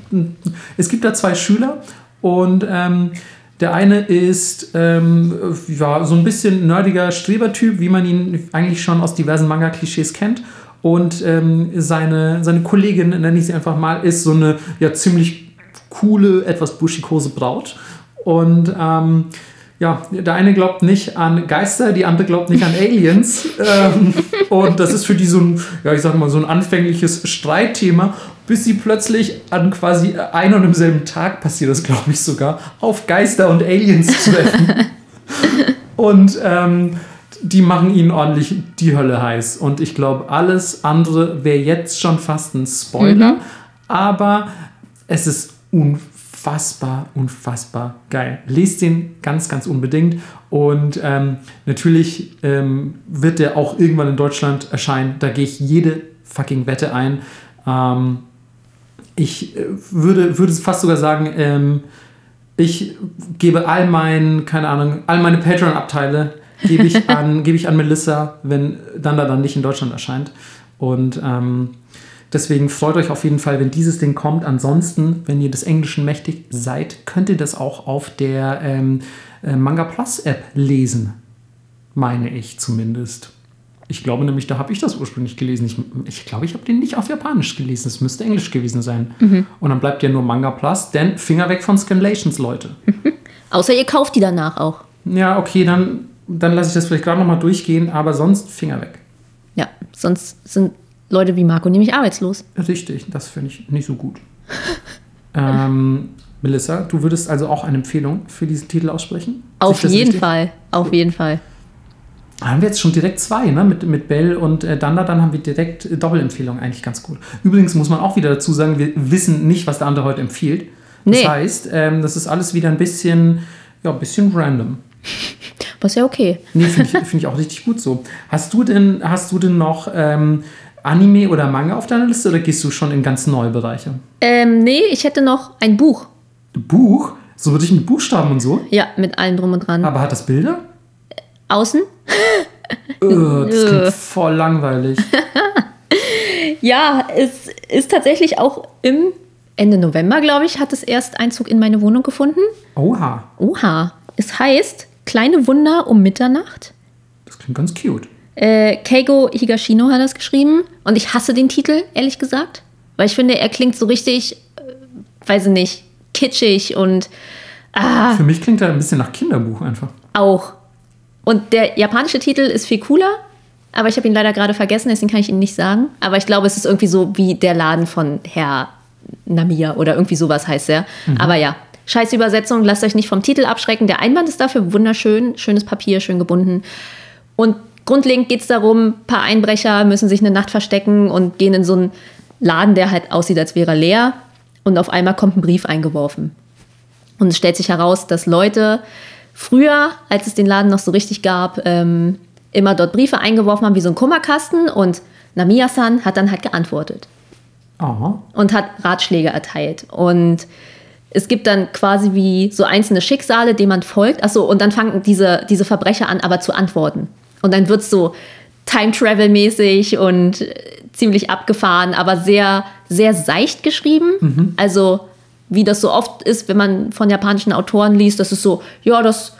es gibt da zwei Schüler und ähm, der eine ist ähm, ja, so ein bisschen nerdiger Strebertyp, wie man ihn eigentlich schon aus diversen Manga-Klischees kennt. Und ähm, seine, seine Kollegin, nenne ich sie einfach mal, ist so eine ja, ziemlich coole, etwas buschikose Braut. Und ähm, ja, der eine glaubt nicht an Geister, die andere glaubt nicht an Aliens. ähm, und das ist für die so ein, ja, ich sag mal, so ein anfängliches Streitthema, bis sie plötzlich an quasi einem und demselben Tag passiert das, glaube ich sogar, auf Geister und Aliens treffen. und ähm, die machen ihnen ordentlich die Hölle heiß. Und ich glaube, alles andere wäre jetzt schon fast ein Spoiler. Mhm. Aber es ist unfassbar, unfassbar geil. Lest den ganz, ganz unbedingt. Und ähm, natürlich ähm, wird der auch irgendwann in Deutschland erscheinen. Da gehe ich jede fucking Wette ein. Ähm, ich äh, würde, würde fast sogar sagen, ähm, ich gebe all mein, keine Ahnung, all meine Patreon-Abteile gebe ich an, gebe ich an Melissa, wenn Danda dann nicht in Deutschland erscheint. Und ähm, deswegen freut euch auf jeden Fall, wenn dieses Ding kommt. Ansonsten, wenn ihr des Englischen mächtig seid, könnt ihr das auch auf der ähm, äh, Manga Plus App lesen. Meine ich zumindest. Ich glaube nämlich, da habe ich das ursprünglich gelesen. Ich, ich glaube, ich habe den nicht auf Japanisch gelesen. Es müsste Englisch gewesen sein. Und dann bleibt ja nur Manga Plus, denn Finger weg von Scanlations, Leute. Außer ihr kauft die danach auch. Ja, okay, dann, dann lasse ich das vielleicht gerade nochmal durchgehen, aber sonst Finger weg. Ja, sonst sind Leute wie Marco nämlich arbeitslos. Richtig, das finde ich nicht so gut. ähm, Melissa, du würdest also auch eine Empfehlung für diesen Titel aussprechen? Auf das jeden richtig? Fall. Auf jeden Fall. Da haben wir jetzt schon direkt zwei, ne? Mit, mit Bell und äh, Danda, dann haben wir direkt äh, Doppelempfehlung, eigentlich ganz gut. Übrigens muss man auch wieder dazu sagen, wir wissen nicht, was der andere heute empfiehlt. Das Nee. heißt, ähm, das ist alles wieder ein bisschen, ja, ein bisschen random. Was ja okay. Nee, finde ich, find ich auch richtig gut so. Hast du denn, hast du denn noch ähm, Anime oder Manga auf deiner Liste oder gehst du schon in ganz neue Bereiche? Ähm, nee, ich hätte noch ein Buch. Buch? So wirklich mit Buchstaben und so? Ja, mit allem drum und dran. Aber hat das Bilder? Außen? Äh, das klingt voll langweilig. Ja, es ist tatsächlich auch im Ende November, glaube ich, hat es erst Einzug in meine Wohnung gefunden. Oha, Oha. Es heißt Kleine Wunder um Mitternacht. das klingt ganz cute. Äh, Keigo Higashino hat das geschrieben. Und ich hasse den Titel, ehrlich gesagt. Weil ich finde, er klingt so richtig, äh, weiß ich nicht, kitschig und ah, Für mich klingt er ein bisschen nach Kinderbuch einfach. auch. Und der japanische Titel ist viel cooler. Aber ich habe ihn leider gerade vergessen, deswegen kann ich ihn nicht sagen. Aber ich glaube, es ist irgendwie so wie der Laden von Herr Namiya oder irgendwie sowas heißt er. Aber ja, scheiß Übersetzung, lasst euch nicht vom Titel abschrecken. Der Einband ist dafür wunderschön, schönes Papier, schön gebunden. Und grundlegend geht es darum, ein paar Einbrecher müssen sich eine Nacht verstecken und gehen in so einen Laden, der halt aussieht, als wäre er leer. Und auf einmal kommt ein Brief eingeworfen. Und es stellt sich heraus, dass Leute früher, als es den Laden noch so richtig gab, ähm, immer dort Briefe eingeworfen haben wie so ein Kummerkasten und Namiya-san hat dann halt geantwortet Oh, und hat Ratschläge erteilt. Und es gibt dann quasi wie so einzelne Schicksale, denen man folgt. Achso, und dann fangen diese, diese Verbrecher an, aber zu antworten. Und dann wird es so Time-Travel-mäßig und äh, ziemlich abgefahren, aber sehr, sehr seicht geschrieben. Also, wie das so oft ist, wenn man von japanischen Autoren liest, das ist so, ja, das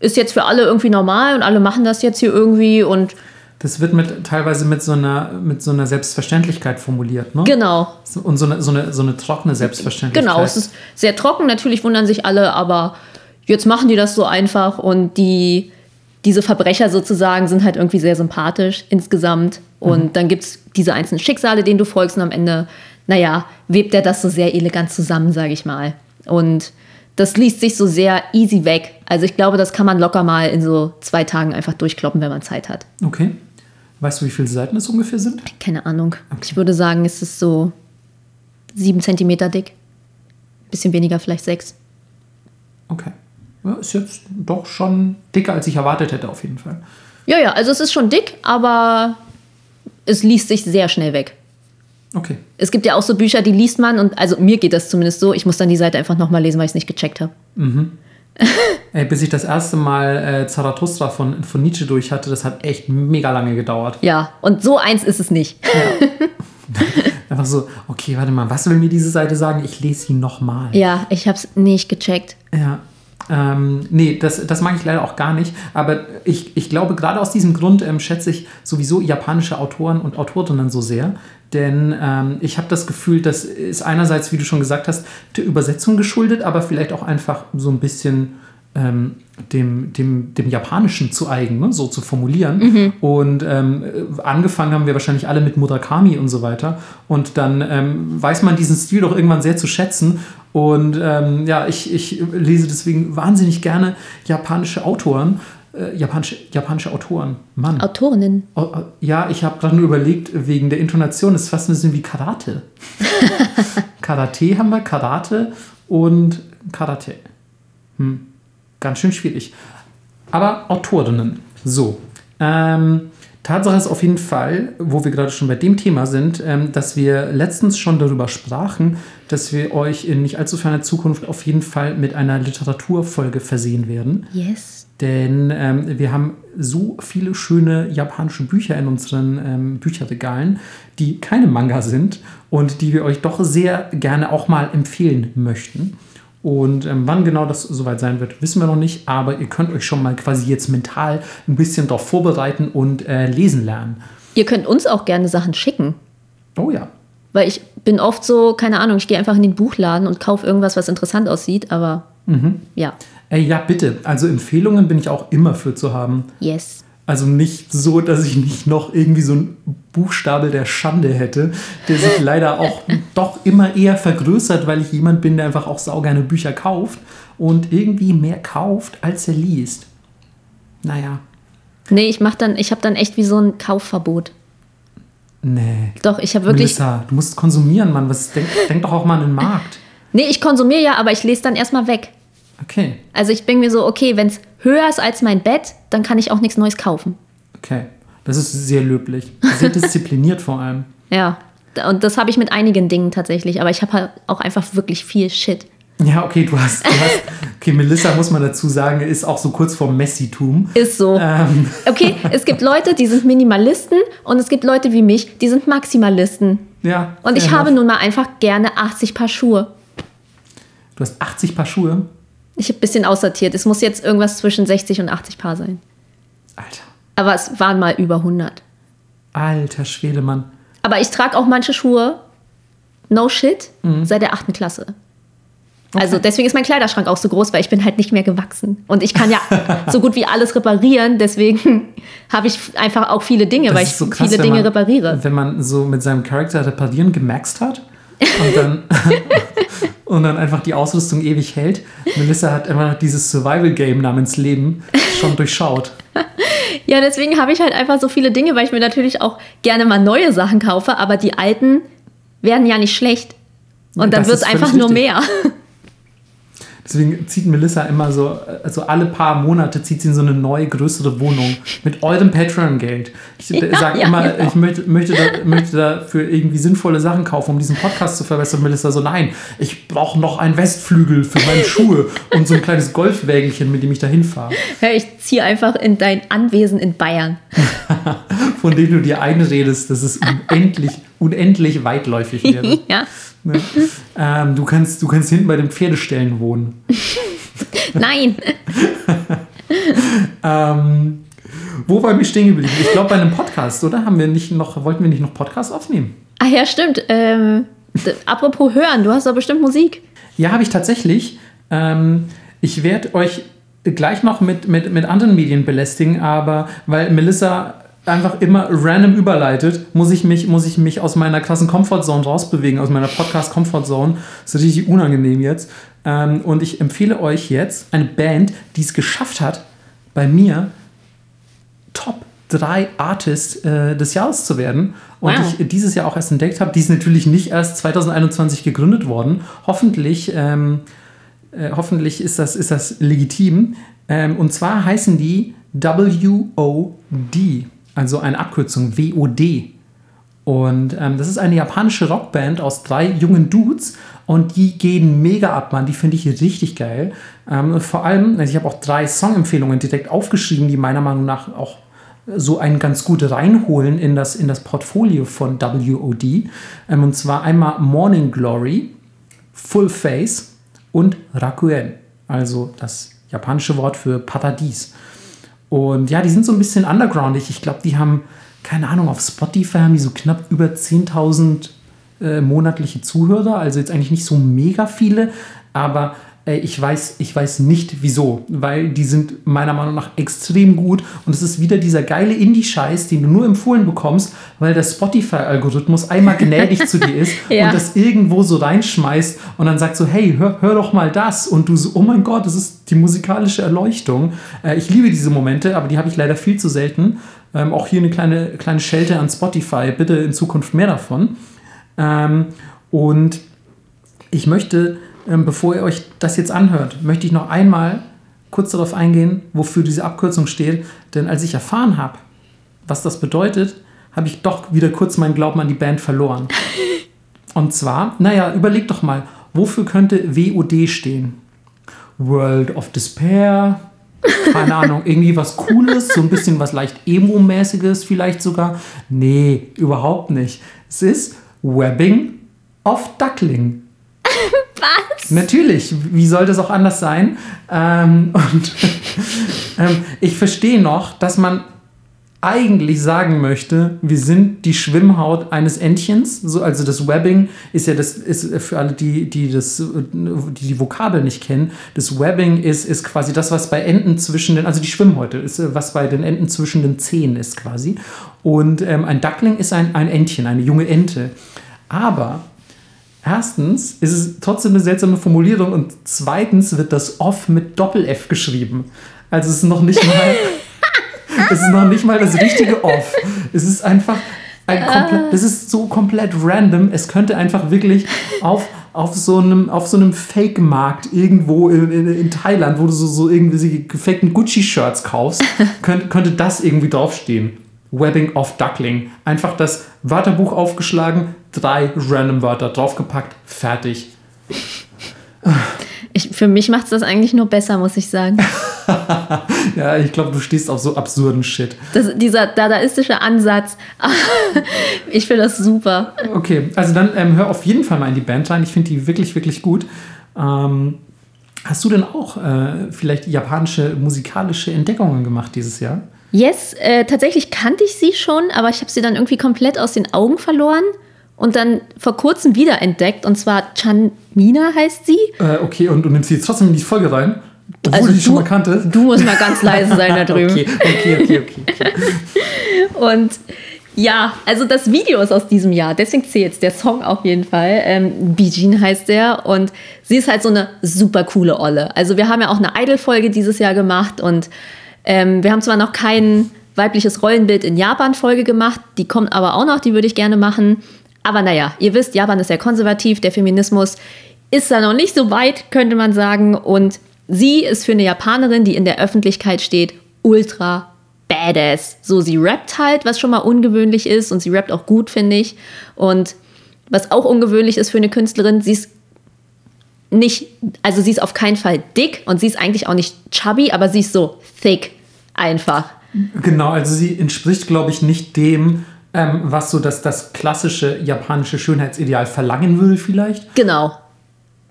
ist jetzt für alle irgendwie normal und alle machen das jetzt hier irgendwie und das wird mit, teilweise mit so, einer, mit so einer Selbstverständlichkeit formuliert, ne? genau. Und so eine, so, eine, so eine trockene Selbstverständlichkeit. Genau, es ist sehr trocken, natürlich wundern sich alle, aber jetzt machen die das so einfach und die, diese Verbrecher sozusagen sind halt irgendwie sehr sympathisch insgesamt. Und dann gibt es diese einzelnen Schicksale, denen du folgst und am Ende, naja, webt er das so sehr elegant zusammen, sage ich mal. Und das liest sich so sehr easy weg. Also ich glaube, das kann man locker mal in so zwei Tagen einfach durchkloppen, wenn man Zeit hat. Okay. Weißt du, wie viele Seiten es ungefähr sind? Keine Ahnung. Ich würde sagen, es ist so sieben Zentimeter dick. Bisschen weniger, vielleicht sechs. Okay. Ja, ist jetzt doch schon dicker, als ich erwartet hätte, auf jeden Fall. Ja, ja, also es ist schon dick, aber es liest sich sehr schnell weg. Okay. Es gibt ja auch so Bücher, die liest man und also mir geht das zumindest so. Ich muss dann die Seite einfach nochmal lesen, weil ich es nicht gecheckt habe. Ey, bis ich das erste Mal äh, Zarathustra von, von Nietzsche durch hatte, das hat echt mega lange gedauert. Ja, und so eins ist es nicht. Einfach so, okay, warte mal, was will mir diese Seite sagen? Ich lese sie nochmal. Ja, ich habe es nicht gecheckt. Ja. Ähm, nee, das, das mag ich leider auch gar nicht. Aber ich, ich glaube, gerade aus diesem Grund ähm, schätze ich sowieso japanische Autoren und Autorinnen so sehr. Denn ähm, ich habe das Gefühl, das ist einerseits, wie du schon gesagt hast, der Übersetzung geschuldet, aber vielleicht auch einfach so ein bisschen ähm, dem, dem, dem Japanischen zu eigen, ne? so zu formulieren. Und ähm, äh, angefangen haben wir wahrscheinlich alle mit Murakami und so weiter. Und dann ähm, weiß man diesen Stil doch irgendwann sehr zu schätzen. Und ähm, ja, ich, ich lese deswegen wahnsinnig gerne japanische Autoren. äh, japanische, japanische Autoren. Mann. Autorinnen. Ja, ich habe gerade nur überlegt, wegen der Intonation, das ist fast ein bisschen wie Karate. Karate haben wir, Karate und Karate. Hm. Ganz schön schwierig. Aber Autorinnen. So. Ähm, Tatsache ist auf jeden Fall, wo wir gerade schon bei dem Thema sind, ähm, dass wir letztens schon darüber sprachen, dass wir euch in nicht allzu ferner Zukunft auf jeden Fall mit einer Literaturfolge versehen werden. Yes. Denn ähm, wir haben so viele schöne japanische Bücher in unseren ähm, Bücherregalen, die keine Manga sind und die wir euch doch sehr gerne auch mal empfehlen möchten. Und ähm, wann genau das soweit sein wird, wissen wir noch nicht, aber ihr könnt euch schon mal quasi jetzt mental ein bisschen darauf vorbereiten und äh, lesen lernen. Ihr könnt uns auch gerne Sachen schicken. Oh ja. Weil ich bin oft so, keine Ahnung, ich gehe einfach in den Buchladen und kaufe irgendwas, was interessant aussieht, aber ja. Ey, ja, bitte. Also Empfehlungen bin ich auch immer für zu haben. Yes. Also nicht so, dass ich nicht noch irgendwie so einen Buchstabe der Schande hätte, der sich leider auch doch immer eher vergrößert, weil ich jemand bin, der einfach auch saugerne Bücher kauft und irgendwie mehr kauft, als er liest. Naja, Nee, ich mach dann, ich habe dann echt wie so ein Kaufverbot. nee. Doch, ich habe wirklich. Melissa, du musst konsumieren, Mann. Was, denk, denk doch auch mal an den Markt. Nee, ich konsumiere ja, aber ich lese dann erstmal weg. Okay, Also ich bin mir so, okay, wenn es höher ist als mein Bett, dann kann ich auch nichts Neues kaufen. okay. Das ist sehr löblich. Sehr diszipliniert vor allem. Ja. Und das habe ich mit einigen Dingen tatsächlich, aber ich habe halt auch einfach wirklich viel Shit. Ja, okay, du hast, du hast. Okay, Melissa, muss man dazu sagen, ist auch so kurz vor Messitum. Ist so. Ähm, Okay, es gibt Leute, die sind Minimalisten und es gibt Leute wie mich, die sind Maximalisten. ja. Und ich fair habe enough. nun mal einfach gerne 80 Paar Schuhe. Du hast 80 Paar Schuhe. Ich habe ein bisschen aussortiert. Es muss jetzt irgendwas zwischen 60 und 80 Paar sein. Alter. Aber es waren mal über 100. Alter Schwede, Mann. Aber ich trage auch manche Schuhe, no shit, seit der 8. Klasse. Also deswegen ist mein Kleiderschrank auch so groß, weil ich bin halt nicht mehr gewachsen. Und ich kann ja so gut wie alles reparieren, deswegen habe ich einfach auch viele Dinge, Das weil ich so krass, viele Dinge man, repariere. Wenn man so mit seinem Charakter reparieren gemaxt hat und dann, und dann einfach die Ausrüstung ewig hält. Melissa hat immer dieses Survival-Game namens Leben schon durchschaut. Ja, deswegen habe ich halt einfach so viele Dinge, weil ich mir natürlich auch gerne mal neue Sachen kaufe, aber die alten werden ja nicht schlecht. Und dann wird es einfach nur richtig. mehr. Deswegen zieht Melissa immer so, also alle paar Monate zieht sie in so eine neue, größere Wohnung mit eurem Patreon-Geld. Ich Ja, sage ja, immer, genau. ich möchte, möchte, da, möchte dafür irgendwie sinnvolle Sachen kaufen, um diesen Podcast zu verbessern. Melissa so, nein, ich brauche noch einen Westflügel für meine Schuhe und so ein kleines Golfwägelchen, mit dem ich da hinfahre, Ja, ich ziehe einfach in dein Anwesen in Bayern. von dem du dir einredest, dass es unendlich, unendlich weitläufig wäre. Ja. Ne? Ähm, du, kannst, du kannst hinten bei den Pferdeställen wohnen. Nein. Ähm, wo waren wir stehen geblieben? Ich glaube bei einem Podcast, oder? Haben wir nicht noch, wollten wir nicht noch Podcast aufnehmen? Ah ja, stimmt. Ähm, apropos hören, du hast doch bestimmt Musik. Ja, habe ich tatsächlich. Ähm, ich werde euch gleich noch mit, mit, mit anderen Medien belästigen, aber weil Melissa einfach immer random überleitet, muss ich mich, muss ich mich aus meiner krassen Comfortzone rausbewegen, aus meiner Podcast-Comfortzone. Das ist richtig unangenehm jetzt. Ähm, und ich empfehle euch jetzt eine Band, die es geschafft hat, bei mir Top 3 Artist äh, des Jahres zu werden. Und Wow. ich dieses Jahr auch erst entdeckt habe. Die ist natürlich nicht erst 2021 gegründet worden. Hoffentlich, ähm, äh, hoffentlich ist das, ist das legitim. Ähm, und zwar heißen die WOD, also eine Abkürzung WOD. Und ähm, das ist eine japanische Rockband aus drei jungen Dudes und die gehen mega ab, Mann. Die finde ich richtig geil. Ähm, vor allem, also ich habe auch drei Songempfehlungen direkt aufgeschrieben, die meiner Meinung nach auch so einen ganz gut reinholen in das, in das Portfolio von WOD. Ähm, und zwar einmal Morning Glory, Full Face und Rakuen, also das japanische Wort für Paradies. Und ja, die sind so ein bisschen undergroundig. Ich glaube, die haben, keine Ahnung, auf Spotify haben die so knapp über 10.000 äh, monatliche Zuhörer. Also jetzt eigentlich nicht so mega viele, aber ich weiß, ich weiß nicht wieso, weil die sind meiner Meinung nach extrem gut und es ist wieder dieser geile Indie-Scheiß, den du nur empfohlen bekommst, weil der Spotify-Algorithmus einmal gnädig zu dir ist Ja. und das irgendwo so reinschmeißt und dann sagt so, hey, hör, hör doch mal das und du so, oh mein Gott, das ist die musikalische Erleuchtung. Äh, ich liebe diese Momente, aber die habe ich leider viel zu selten. Ähm, auch hier eine kleine, kleine Schelte an Spotify, bitte in Zukunft mehr davon. Ähm, und ich möchte, bevor ihr euch das jetzt anhört, möchte ich noch einmal kurz darauf eingehen, wofür diese Abkürzung steht. Denn als ich erfahren habe, was das bedeutet, habe ich doch wieder kurz meinen Glauben an die Band verloren. Und zwar, naja, überleg doch mal, wofür könnte WOD stehen? World of Despair, keine Ahnung, irgendwie was Cooles, so ein bisschen was leicht Emo-mäßiges vielleicht sogar. Nee, überhaupt nicht. Es ist Webbing of Duckling. Was? Natürlich, wie soll das auch anders sein? Ähm, und ähm, ich verstehe noch, dass man eigentlich sagen möchte, wir sind die Schwimmhaut eines Entchens. So, also das Webbing ist ja das ist für alle, die, die das, die, die Vokabel nicht kennen. Das Webbing ist, ist quasi das, was bei Enten zwischen den, also die Schwimmhäute ist, was bei den Enten zwischen den Zehen ist quasi. Und ähm, ein Duckling ist ein, ein Entchen, eine junge Ente. Aber Erstens ist es trotzdem eine seltsame Formulierung und zweitens wird das off mit Doppel-F geschrieben. Also es ist noch nicht mal, es ist noch nicht mal das richtige off. Es ist einfach ein komplett, das ist so komplett random. Es könnte einfach wirklich auf, auf so einem, auf so einem Fake-Markt irgendwo in, in, in Thailand, wo du so, so irgendwie gefakten Gucci-Shirts kaufst, könnte, könnte das irgendwie draufstehen. Webbing of Duckling. Einfach das Wörterbuch aufgeschlagen, drei random Wörter draufgepackt, fertig. Ich, für mich macht es das eigentlich nur besser, muss ich sagen. Ja, ich glaube, du stehst auf so absurden Shit. Das, dieser dadaistische Ansatz, ich finde das super. Okay, also dann ähm, hör auf jeden Fall mal in die Band rein. Ich finde die wirklich, wirklich gut. Ähm, hast du denn auch äh, vielleicht japanische musikalische Entdeckungen gemacht dieses Jahr? Yes, äh, tatsächlich kannte ich sie schon, aber ich habe sie dann irgendwie komplett aus den Augen verloren und dann vor kurzem wiederentdeckt. Und zwar Chanmina heißt sie. Äh, okay, und du nimmst sie jetzt trotzdem in die Folge rein, obwohl Also du die schon mal kanntest. Du musst mal ganz leise sein da drüben. Okay, okay, okay, okay. okay. Und ja, also das Video ist aus diesem Jahr, deswegen zählt der Song auf jeden Fall. Ähm, Bijin heißt der und sie ist halt so eine super coole Olle. Also wir haben ja auch eine Idol-Folge dieses Jahr gemacht und ähm, wir haben zwar noch kein weibliches Rollenbild in Japan-Folge gemacht, die kommt aber auch noch, die würde ich gerne machen. Aber naja, ihr wisst, Japan ist sehr konservativ, der Feminismus ist da noch nicht so weit, könnte man sagen. Und sie ist für eine Japanerin, die in der Öffentlichkeit steht, ultra badass. So, sie rappt halt, was schon mal ungewöhnlich ist und sie rappt auch gut, finde ich. Und was auch ungewöhnlich ist für eine Künstlerin, sie ist nicht, also sie ist auf keinen Fall dick und sie ist eigentlich auch nicht chubby, aber sie ist so thick einfach. Genau, also sie entspricht, glaube ich, nicht dem, ähm, was so das, das klassische japanische Schönheitsideal verlangen würde, vielleicht. Genau.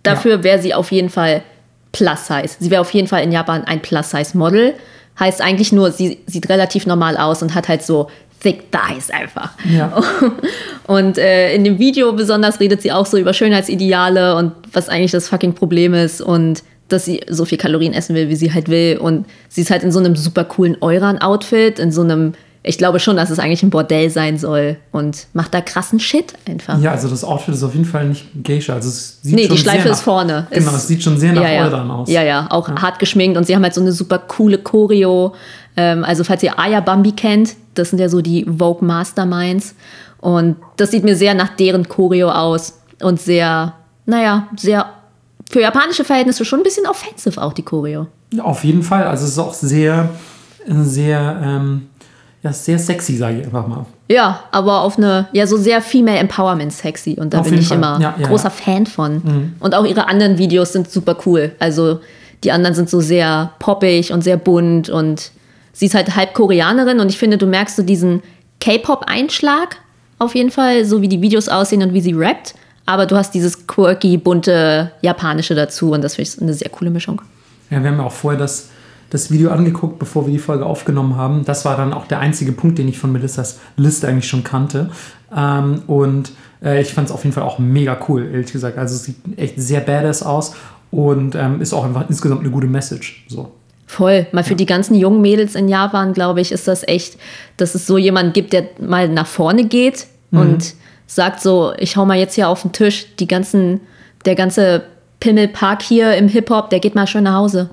Dafür wäre sie auf jeden Fall Plus Size. Sie wäre auf jeden Fall in Japan ein Plus Size Model. Heißt eigentlich nur, sie sieht relativ normal aus und hat halt so thick thighs einfach. Ja. Und äh, in dem Video besonders redet sie auch so über Schönheitsideale und was eigentlich das fucking Problem ist und dass sie so viel Kalorien essen will, wie sie halt will. Und sie ist halt in so einem super coolen Euran-Outfit, in so einem, ich glaube schon, dass es eigentlich ein Bordell sein soll und macht da krassen Shit einfach. Ja, also das Outfit ist auf jeden Fall nicht Geisha. Also es sieht Nee, schon die Schleife sehr nach, ist vorne. Genau, Ist- es sieht schon sehr nach ja, ja. Aus. Ja, ja, auch hart geschminkt und sie haben halt so eine super coole Choreo. Ähm, also, falls ihr Aya Bambi kennt, das sind ja so die Vogue Masterminds. Und das sieht mir sehr nach deren Choreo aus und sehr, naja, sehr für japanische Verhältnisse schon ein bisschen offensive auch die Choreo. Ja, Auf jeden Fall. Also es ist auch sehr, sehr, ähm, ja, sehr sexy, sage ich einfach mal. Ja, aber auf eine, ja, so sehr Female Empowerment sexy. Und da Auf bin ich Fall. immer Ja, ja, großer ja. Fan von. Und auch ihre anderen Videos sind super cool. Also die anderen sind so sehr poppig und sehr bunt und sie ist halt halb Koreanerin und ich finde, du merkst so diesen K-Pop-Einschlag auf jeden Fall, so wie die Videos aussehen und wie sie rappt. Aber du hast dieses quirky, bunte Japanische dazu und das finde ich eine sehr coole Mischung. Ja, wir haben ja auch vorher das, das Video angeguckt, bevor wir die Folge aufgenommen haben. Das war dann auch der einzige Punkt, den ich von Melissas Liste eigentlich schon kannte. Ähm, und äh, ich fand es auf jeden Fall auch mega cool, ehrlich gesagt. Also es sieht echt sehr badass aus und ähm, ist auch einfach insgesamt eine gute Message. So. Voll. Mal für ja. die ganzen jungen Mädels in Japan, glaube ich, ist das echt, dass es so jemanden gibt, der mal nach vorne geht mhm. und sagt so, ich hau mal jetzt hier auf den Tisch, die ganzen, der ganze Pimmelpark hier im Hip-Hop, der geht mal schön nach Hause.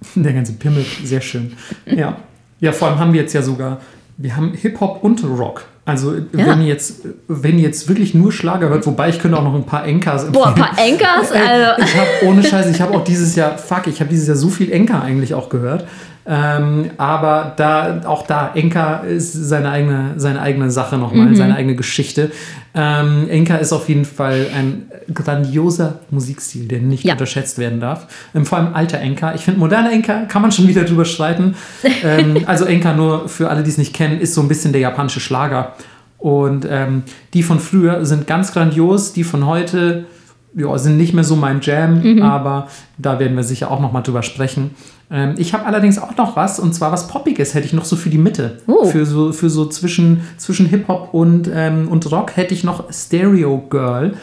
Der ganze Pimmel, sehr schön. Ja. Ja, vor allem haben wir jetzt ja sogar, wir haben Hip-Hop und Rock. Also ja. wenn, ihr jetzt, wenn ihr jetzt wirklich nur Schlager hört, wobei ich könnte auch noch ein paar Enkers empfehlen. Boah, ein paar Enkers? Also. Ich habe ohne Scheiß, ich habe auch dieses Jahr, fuck, ich habe dieses Jahr so viel Enker eigentlich auch gehört. Ähm, aber da, auch da, Enka ist seine eigene, seine eigene Sache nochmal, mhm. seine eigene Geschichte. Ähm, Enka ist auf jeden Fall ein grandioser Musikstil, der nicht ja. unterschätzt werden darf. Ähm, vor allem alter Enka. Ich finde, moderne Enka kann man schon wieder drüber streiten. ähm, also Enka, nur für alle, die es nicht kennen, ist so ein bisschen der japanische Schlager. Und ähm, die von früher sind ganz grandios, die von heute ja, sind nicht mehr so mein Jam, mhm. aber da werden wir sicher auch noch mal drüber sprechen. Ähm, ich habe allerdings auch noch was, und zwar was Poppiges hätte ich noch so für die Mitte. Oh. Für, so, für so zwischen, zwischen Hip-Hop und, ähm, und Rock hätte ich noch Stereo Girl.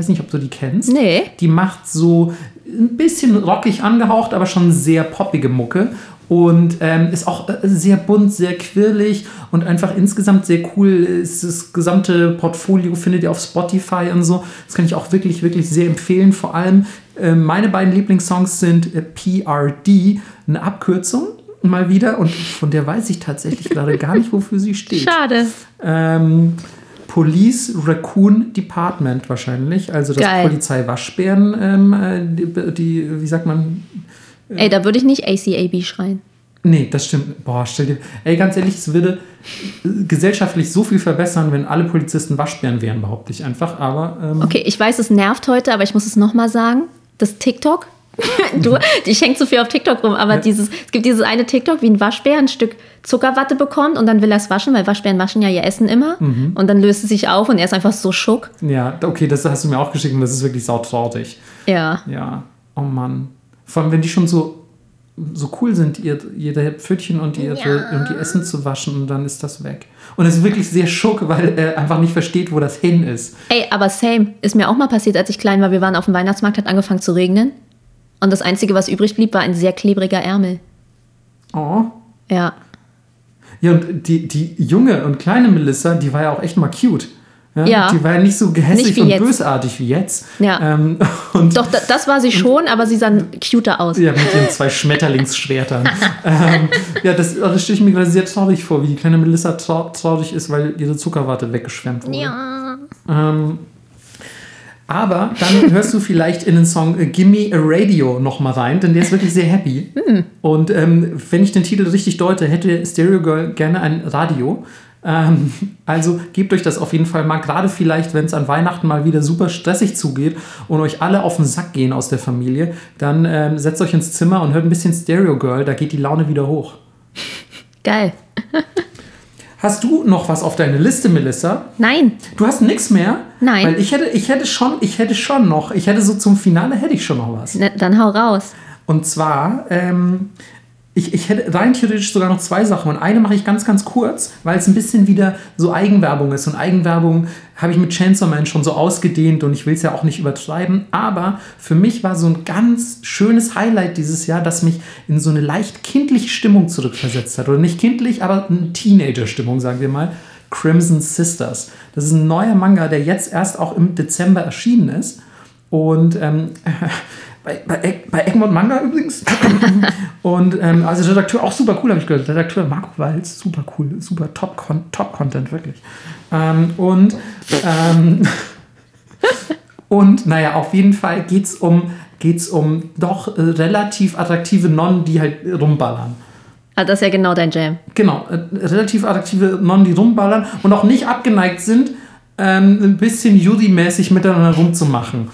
Weiß nicht, ob du die kennst. Nee. Die macht so ein bisschen rockig angehaucht, aber schon sehr poppige Mucke und ähm, ist auch äh, sehr bunt, sehr quirlig und einfach insgesamt sehr cool. Das gesamte Portfolio findet ihr auf Spotify und so. Das kann ich auch wirklich, wirklich sehr empfehlen. Vor allem äh, meine beiden Lieblingssongs sind äh, PRD, eine Abkürzung mal wieder und von der weiß ich tatsächlich gerade gar nicht, wofür sie steht. Schade. Ähm, Police Raccoon Department wahrscheinlich, also das Polizei-Waschbären, ähm, äh, die, die, wie sagt man, Ey, da würde ich nicht ACAB schreien. Nee, das stimmt. Boah, stell dir. Ey, ganz ehrlich, es würde gesellschaftlich so viel verbessern, wenn alle Polizisten Waschbären wären, behaupte ich einfach. Aber. Ähm okay, ich weiß, es nervt heute, aber ich muss es nochmal sagen. Das TikTok. du, ich hänge zu viel auf TikTok rum, aber dieses, es gibt dieses eine TikTok, wie ein Waschbär ein Stück Zuckerwatte bekommt und dann will er es waschen, weil Waschbären waschen ja ihr Essen immer. Mhm. Und dann löst es sich auf und er ist einfach so schock. Ja, okay, das hast du mir auch geschickt und das ist wirklich sautraurig. Ja. Ja. Oh Mann. Vor allem, wenn die schon so, so cool sind, ihr, jeder Pfötchen und, ihre, ja. und die Essen zu waschen und dann ist das weg. Und es ist wirklich sehr schock, weil er einfach nicht versteht, wo das hin ist. Ey, aber same. Ist mir auch mal passiert, als ich klein war. Wir waren auf dem Weihnachtsmarkt, hat angefangen zu regnen. Und das Einzige, was übrig blieb, war ein sehr klebriger Ärmel. Oh. Ja. Ja, und die, die junge und kleine Melissa, die war ja auch echt mal cute. Ja, ja. Die war ja nicht so gehässig nicht und jetzt. bösartig wie jetzt. Ja. Ähm, Doch, das war sie schon, aber sie sah cuter aus. Ja, mit ihren zwei Schmetterlingsschwertern. ähm, ja, das, das stelle ich mir gerade sehr traurig vor, wie die kleine Melissa trau traurig ist, weil ihre Zuckerwatte weggeschwemmt wurde. Ja. Ähm, aber dann hörst du vielleicht in den Song äh, Gimme a Radio nochmal rein, denn der ist wirklich sehr happy. Hm. Und ähm, wenn ich den Titel richtig deute, hätte Stereo Girl gerne ein Radio. Ähm, also gebt euch das auf jeden Fall mal, gerade vielleicht, wenn es an Weihnachten mal wieder super stressig zugeht und euch alle auf den Sack gehen aus der Familie, dann ähm, setzt euch ins Zimmer und hört ein bisschen Stereo Girl, da geht die Laune wieder hoch. Geil. Hast du noch was auf deine Liste, Melissa? Nein. Du hast nichts mehr? Nein. Weil ich hätte, ich hätte schon, ich hätte schon noch, ich hätte so zum Finale hätte ich schon noch was. Na, dann hau raus. Und zwar ähm, ich, ich hätte rein theoretisch sogar noch zwei Sachen. Und eine mache ich ganz, ganz kurz, weil es ein bisschen wieder so Eigenwerbung ist. Und Eigenwerbung habe ich mit Chainsaw Man schon so ausgedehnt und ich will es ja auch nicht übertreiben. Aber für mich war so ein ganz schönes Highlight dieses Jahr, das mich in so eine leicht kindliche Stimmung zurückversetzt hat. Oder nicht kindlich, aber eine Teenager-Stimmung, sagen wir mal. Crimson Sisters. Das ist ein neuer Manga, der jetzt erst auch im Dezember erschienen ist. Und ähm, bei, bei, bei Egmont Manga übrigens. und ähm, also Redakteur auch super cool, habe ich gehört. Redakteur Marco Walz, super cool, super Top-Content, Top wirklich. Ähm, und, ähm, und naja, auf jeden Fall geht es um, geht's um doch äh, relativ attraktive Nonnen, die halt rumballern. Ah, das ist ja genau dein Jam. Genau, äh, relativ attraktive Nonnen, die rumballern und auch nicht abgeneigt sind, ähm, ein bisschen Judy-mäßig miteinander rumzumachen.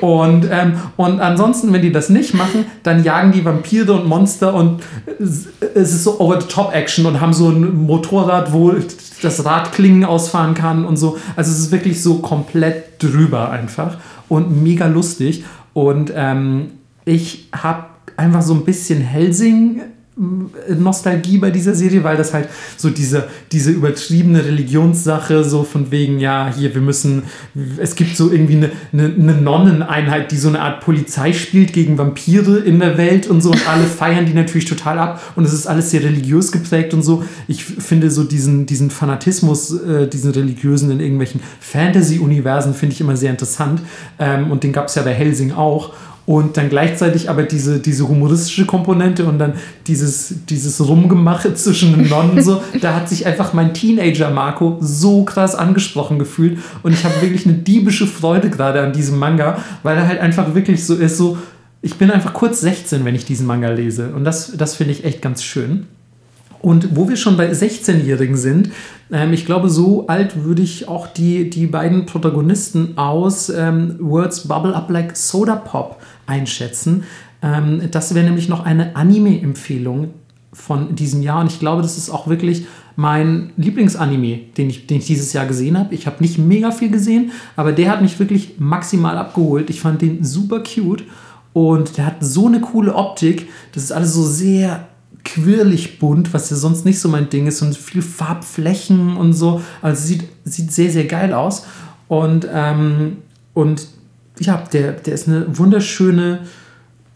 Und, ähm, und ansonsten, wenn die das nicht machen, dann jagen die Vampire und Monster und es ist so over-the-top-Action und haben so ein Motorrad, wo das Rad Klingen ausfahren kann und so. Also es ist wirklich so komplett drüber einfach und mega lustig. Und ähm, ich habe einfach so ein bisschen Helsing Nostalgie bei dieser Serie, weil das halt so diese, diese übertriebene Religionssache, so von wegen, ja, hier, wir müssen, es gibt so irgendwie eine, eine, eine Nonneneinheit, die so eine Art Polizei spielt gegen Vampire in der Welt und so und alle feiern die natürlich total ab und es ist alles sehr religiös geprägt und so. Ich finde so diesen, diesen Fanatismus, äh, diesen religiösen in irgendwelchen Fantasy-Universen finde ich immer sehr interessant ähm, und den gab es ja bei Helsing auch und dann gleichzeitig aber diese, diese humoristische Komponente und dann dieses, dieses Rumgemache zwischen den Nonnen so, da hat sich einfach mein Teenager Marco so krass angesprochen gefühlt und ich habe wirklich eine diebische Freude gerade an diesem Manga, weil er halt einfach wirklich so ist, so, ich bin einfach kurz 16, wenn ich diesen Manga lese und das, das finde ich echt ganz schön. Und wo wir schon bei 16-Jährigen sind, ähm, ich glaube, so alt würde ich auch die, die beiden Protagonisten aus ähm, Words Bubble Up Like Soda Pop einschätzen. Ähm, das wäre nämlich noch eine Anime-Empfehlung von diesem Jahr. Und ich glaube, das ist auch wirklich mein Lieblingsanime, den ich, den ich dieses Jahr gesehen habe. Ich habe nicht mega viel gesehen, aber der hat mich wirklich maximal abgeholt. Ich fand den super cute und der hat so eine coole Optik. Das ist alles so sehr quirlig bunt, was ja sonst nicht so mein Ding ist und viel Farbflächen und so. Also sieht, sieht sehr, sehr geil aus. Und, ähm, und ja, der, der ist eine wunderschöne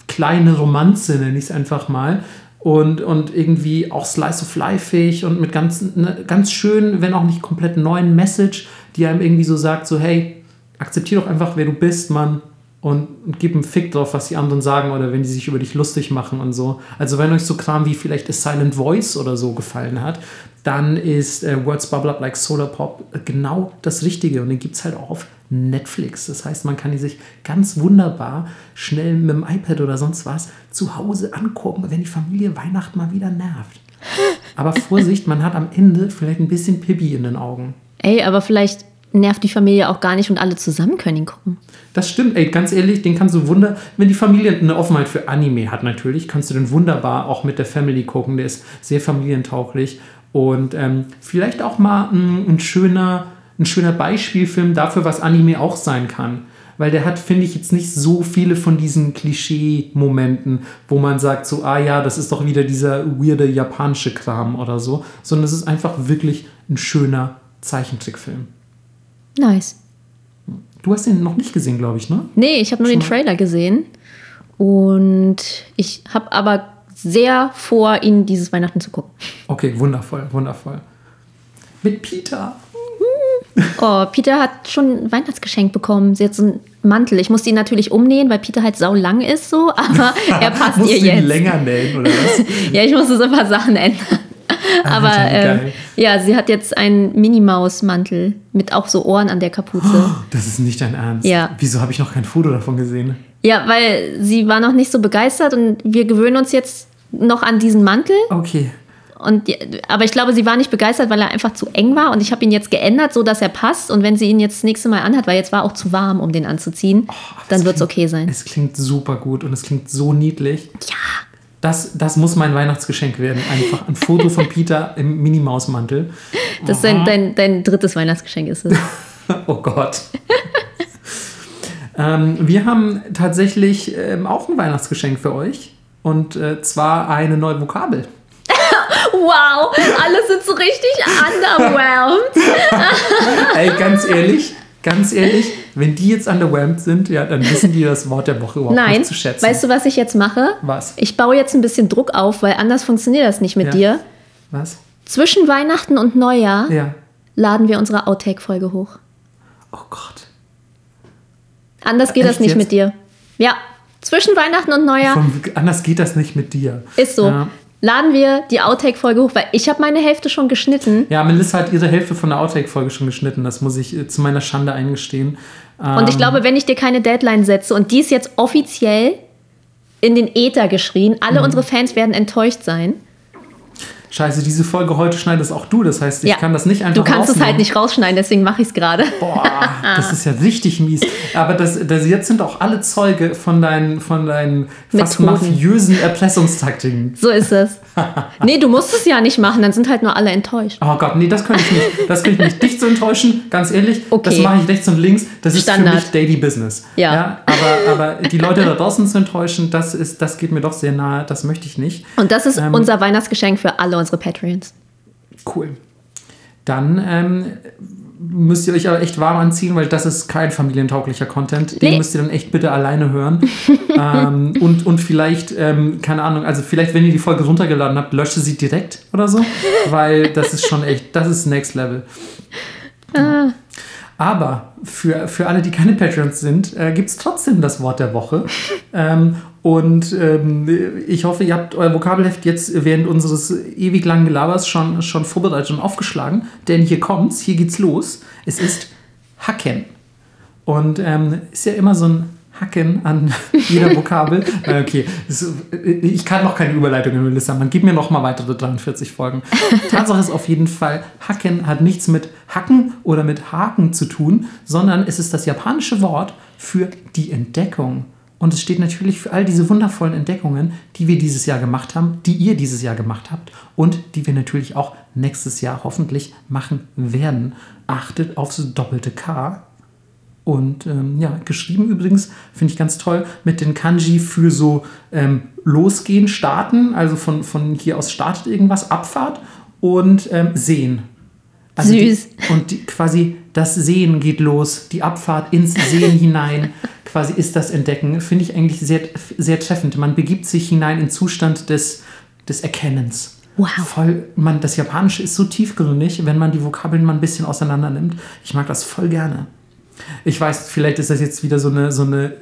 kleine Romanze, nenne ich es einfach mal. Und, und irgendwie auch Slice of Life-fähig und mit ganz, ne, ganz schön, wenn auch nicht komplett neuen Message, die einem irgendwie so sagt, so hey, akzeptier doch einfach, wer du bist, Mann und, und gib einen Fick drauf, was die anderen sagen oder wenn die sich über dich lustig machen und so. Also wenn euch so Kram wie vielleicht A Silent Voice oder so gefallen hat, dann ist äh, Words Bubble Up Like Solar Pop genau das Richtige und den gibt es halt auch auf Netflix. Das heißt, man kann die sich ganz wunderbar schnell mit dem iPad oder sonst was zu Hause angucken, wenn die Familie Weihnachten mal wieder nervt. Aber Vorsicht, man hat am Ende vielleicht ein bisschen Pipi in den Augen. Ey, aber vielleicht nervt die Familie auch gar nicht und alle zusammen können ihn gucken. Das stimmt, ey, ganz ehrlich, den kannst du wunder, wenn die Familie eine Offenheit für Anime hat natürlich, kannst du den wunderbar auch mit der Family gucken, der ist sehr familientauglich und ähm, vielleicht auch mal ein, ein, schöner, ein schöner Beispielfilm dafür, was Anime auch sein kann. Weil der hat, finde ich, jetzt nicht so viele von diesen Klischee-Momenten, wo man sagt so, ah ja, das ist doch wieder dieser weirde japanische Kram oder so, sondern es ist einfach wirklich ein schöner Zeichentrickfilm. Nice. Du hast den noch nicht gesehen, glaube ich, ne? Nee, ich habe nur Schon den Trailer gesehen. Und ich habe aber sehr vor, ihn dieses Weihnachten zu gucken. Okay, wundervoll, wundervoll. Mit Peter. Oh, Peter hat schon ein Weihnachtsgeschenk bekommen. Sie hat so einen Mantel. Ich musste ihn natürlich umnähen, weil Peter halt sau lang ist so, aber er passt ihr jetzt. Ihn länger nähen oder was? ja, ich musste so ein paar Sachen ändern. Ah, Aber äh, ja, sie hat jetzt einen Minimaus-Mantel mit auch so Ohren an der Kapuze. Oh, das ist nicht dein Ernst. Ja. Wieso habe ich noch kein Foto davon gesehen? Ja, weil sie war noch nicht so begeistert und wir gewöhnen uns jetzt noch an diesen Mantel. Okay. Und, aber ich glaube, sie war nicht begeistert, weil er einfach zu eng war. Und ich habe ihn jetzt geändert, so dass er passt. Und wenn sie ihn jetzt das nächste Mal anhat, weil jetzt war auch zu warm, um den anzuziehen, oh, dann wird es okay sein. Es klingt super gut und es klingt so niedlich. Ja. Das, das muss mein Weihnachtsgeschenk werden. Einfach ein Foto von Peter im Minimausmantel. Das ist dein, dein, dein drittes Weihnachtsgeschenk, ist es. oh Gott. ähm, wir haben tatsächlich ähm, auch ein Weihnachtsgeschenk für euch. Und äh, zwar eine neue Vokabel. wow, alle sind so richtig underwhelmed. Ey, ganz ehrlich, ganz ehrlich, wenn die jetzt underwhelmed sind, ja, dann wissen die das Wort der Woche überhaupt Nein. nicht zu schätzen. Weißt du, was ich jetzt mache? Was? Ich baue jetzt ein bisschen Druck auf, weil anders funktioniert das nicht mit ja. dir. Was? Zwischen Weihnachten und Neujahr ja. laden wir unsere Outtake-Folge hoch. Oh Gott. Anders geht Echt das nicht jetzt? mit dir. Ja, zwischen Weihnachten und Neujahr. Von, anders geht das nicht mit dir. Ist so. Ja laden wir die Outtake-Folge hoch, weil ich habe meine Hälfte schon geschnitten. Ja, Melissa hat ihre Hälfte von der Outtake-Folge schon geschnitten. Das muss ich äh, zu meiner Schande eingestehen. Und ich ähm, glaube, wenn ich dir keine Deadline setze und die ist jetzt offiziell in den Äther geschrien, alle mhm. unsere Fans werden enttäuscht sein. Scheiße, diese Folge heute schneidest auch du. Das heißt, ich Ja. kann das nicht einfach Du kannst es rausnehmen. halt nicht rausschneiden, deswegen mache ich es gerade. Boah, das ist ja richtig mies. Aber das, das, jetzt sind auch alle Zeuge von deinen, von deinen fast Methoden. mafiösen Erpressungstaktiken. So ist es. Nee, du musst es ja nicht machen, dann sind halt nur alle enttäuscht. Oh Gott, nee, das könnte ich nicht. Das könnte ich nicht. Dich zu enttäuschen, ganz ehrlich, Okay. das mache ich rechts und links. Das ist Standard. für mich Daily Business. Ja. aber, aber die Leute da draußen zu enttäuschen, das, ist, das geht mir doch sehr nahe. Das möchte ich nicht. Und das ist Ähm. unser Weihnachtsgeschenk für alle unsere Patreons. Cool. Dann ähm, müsst ihr euch aber echt warm anziehen, weil das ist kein familientauglicher Content. Den Nee. müsst ihr dann echt bitte alleine hören. ähm, und, und vielleicht, ähm, keine Ahnung, also vielleicht, wenn ihr die Folge runtergeladen habt, lösche sie direkt oder so, weil das ist schon echt, das ist Next Level. Aber für, für alle, die keine Patreons sind, äh, gibt es trotzdem das Wort der Woche. ähm, und ähm, ich hoffe, ihr habt euer Vokabelheft jetzt während unseres ewig langen Gelabers schon, schon vorbereitet und aufgeschlagen. Denn hier kommt's, hier geht's los. Es ist Hacken. Und ähm, ist ja immer so ein Hacken an jeder Vokabel. Äh, okay, es, ich kann noch keine Überleitung, Melissa. Man gibt mir noch mal weitere 43 Folgen. Tatsache ist auf jeden Fall, Hacken hat nichts mit Hacken oder mit Haken zu tun, sondern es ist das japanische Wort für die Entdeckung. Und es steht natürlich für all diese wundervollen Entdeckungen, die wir dieses Jahr gemacht haben, die ihr dieses Jahr gemacht habt und die wir natürlich auch nächstes Jahr hoffentlich machen werden. Achtet aufs doppelte K, und ähm, ja, geschrieben übrigens, finde ich ganz toll, mit den Kanji für so ähm, losgehen, starten, also von, von hier aus startet irgendwas, Abfahrt und ähm, sehen. Also Süß. Die, und die, quasi das Sehen geht los, die Abfahrt ins Sehen hinein, quasi ist das Entdecken, finde ich eigentlich sehr, sehr treffend. Man begibt sich hinein in Zustand des, des Erkennens. Wow. Voll, man, das Japanische ist so tiefgründig, wenn man die Vokabeln mal ein bisschen auseinander nimmt. Ich mag das voll gerne. Ich weiß, vielleicht ist das jetzt wieder so eine, so eine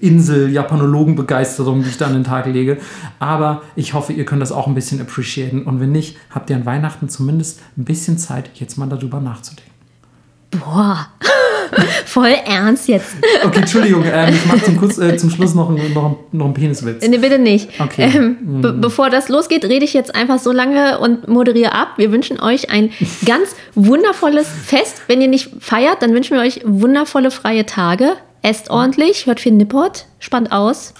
Insel-Japanologen-Begeisterung, die ich da an den Tag lege. Aber ich hoffe, ihr könnt das auch ein bisschen appreciaten. Und wenn nicht, habt ihr an Weihnachten zumindest ein bisschen Zeit, jetzt mal darüber nachzudenken. Boah. Voll ernst jetzt. Okay, Entschuldigung, ähm, ich mache zum, äh, zum Schluss noch, einen- noch, noch einen Peniswitz. Nee, bitte nicht. Okay. Ähm, be bevor das losgeht, rede ich jetzt einfach so lange und moderiere ab. Wir wünschen euch ein ganz wundervolles Fest. Wenn ihr nicht feiert, dann wünschen wir euch wundervolle freie Tage. Esst ordentlich, hört viel Nippot, spannt aus.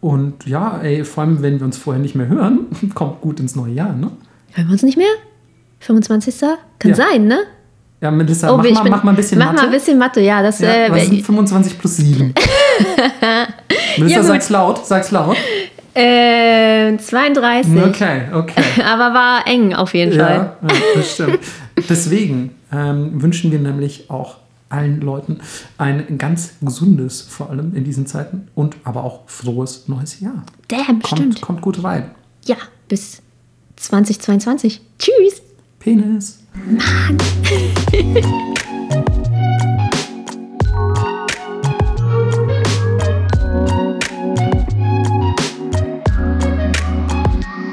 Und ja, ey, vor allem, wenn wir uns vorher nicht mehr hören, kommt gut ins neue Jahr, ne? Hören wir uns nicht mehr? 25. Kann Ja. sein, ne? Ja, Melissa, mach, ich mal, bin- mach mal ein bisschen Mach Mathe. mal ein bisschen Mathe, ja. Das, Ja, äh, sind 25 plus 7? Melissa, Ja, sag's laut, sag's laut. äh, 32. Okay, okay. Aber war eng auf jeden Fall. Ja, ja, das stimmt. Deswegen ähm, wünschen wir nämlich auch allen Leuten ein ganz gesundes, vor allem in diesen Zeiten, und aber auch frohes neues Jahr. Damn, Kommt, stimmt. kommt gut rein. Ja, bis 2022. Tschüss. Penis. Mann.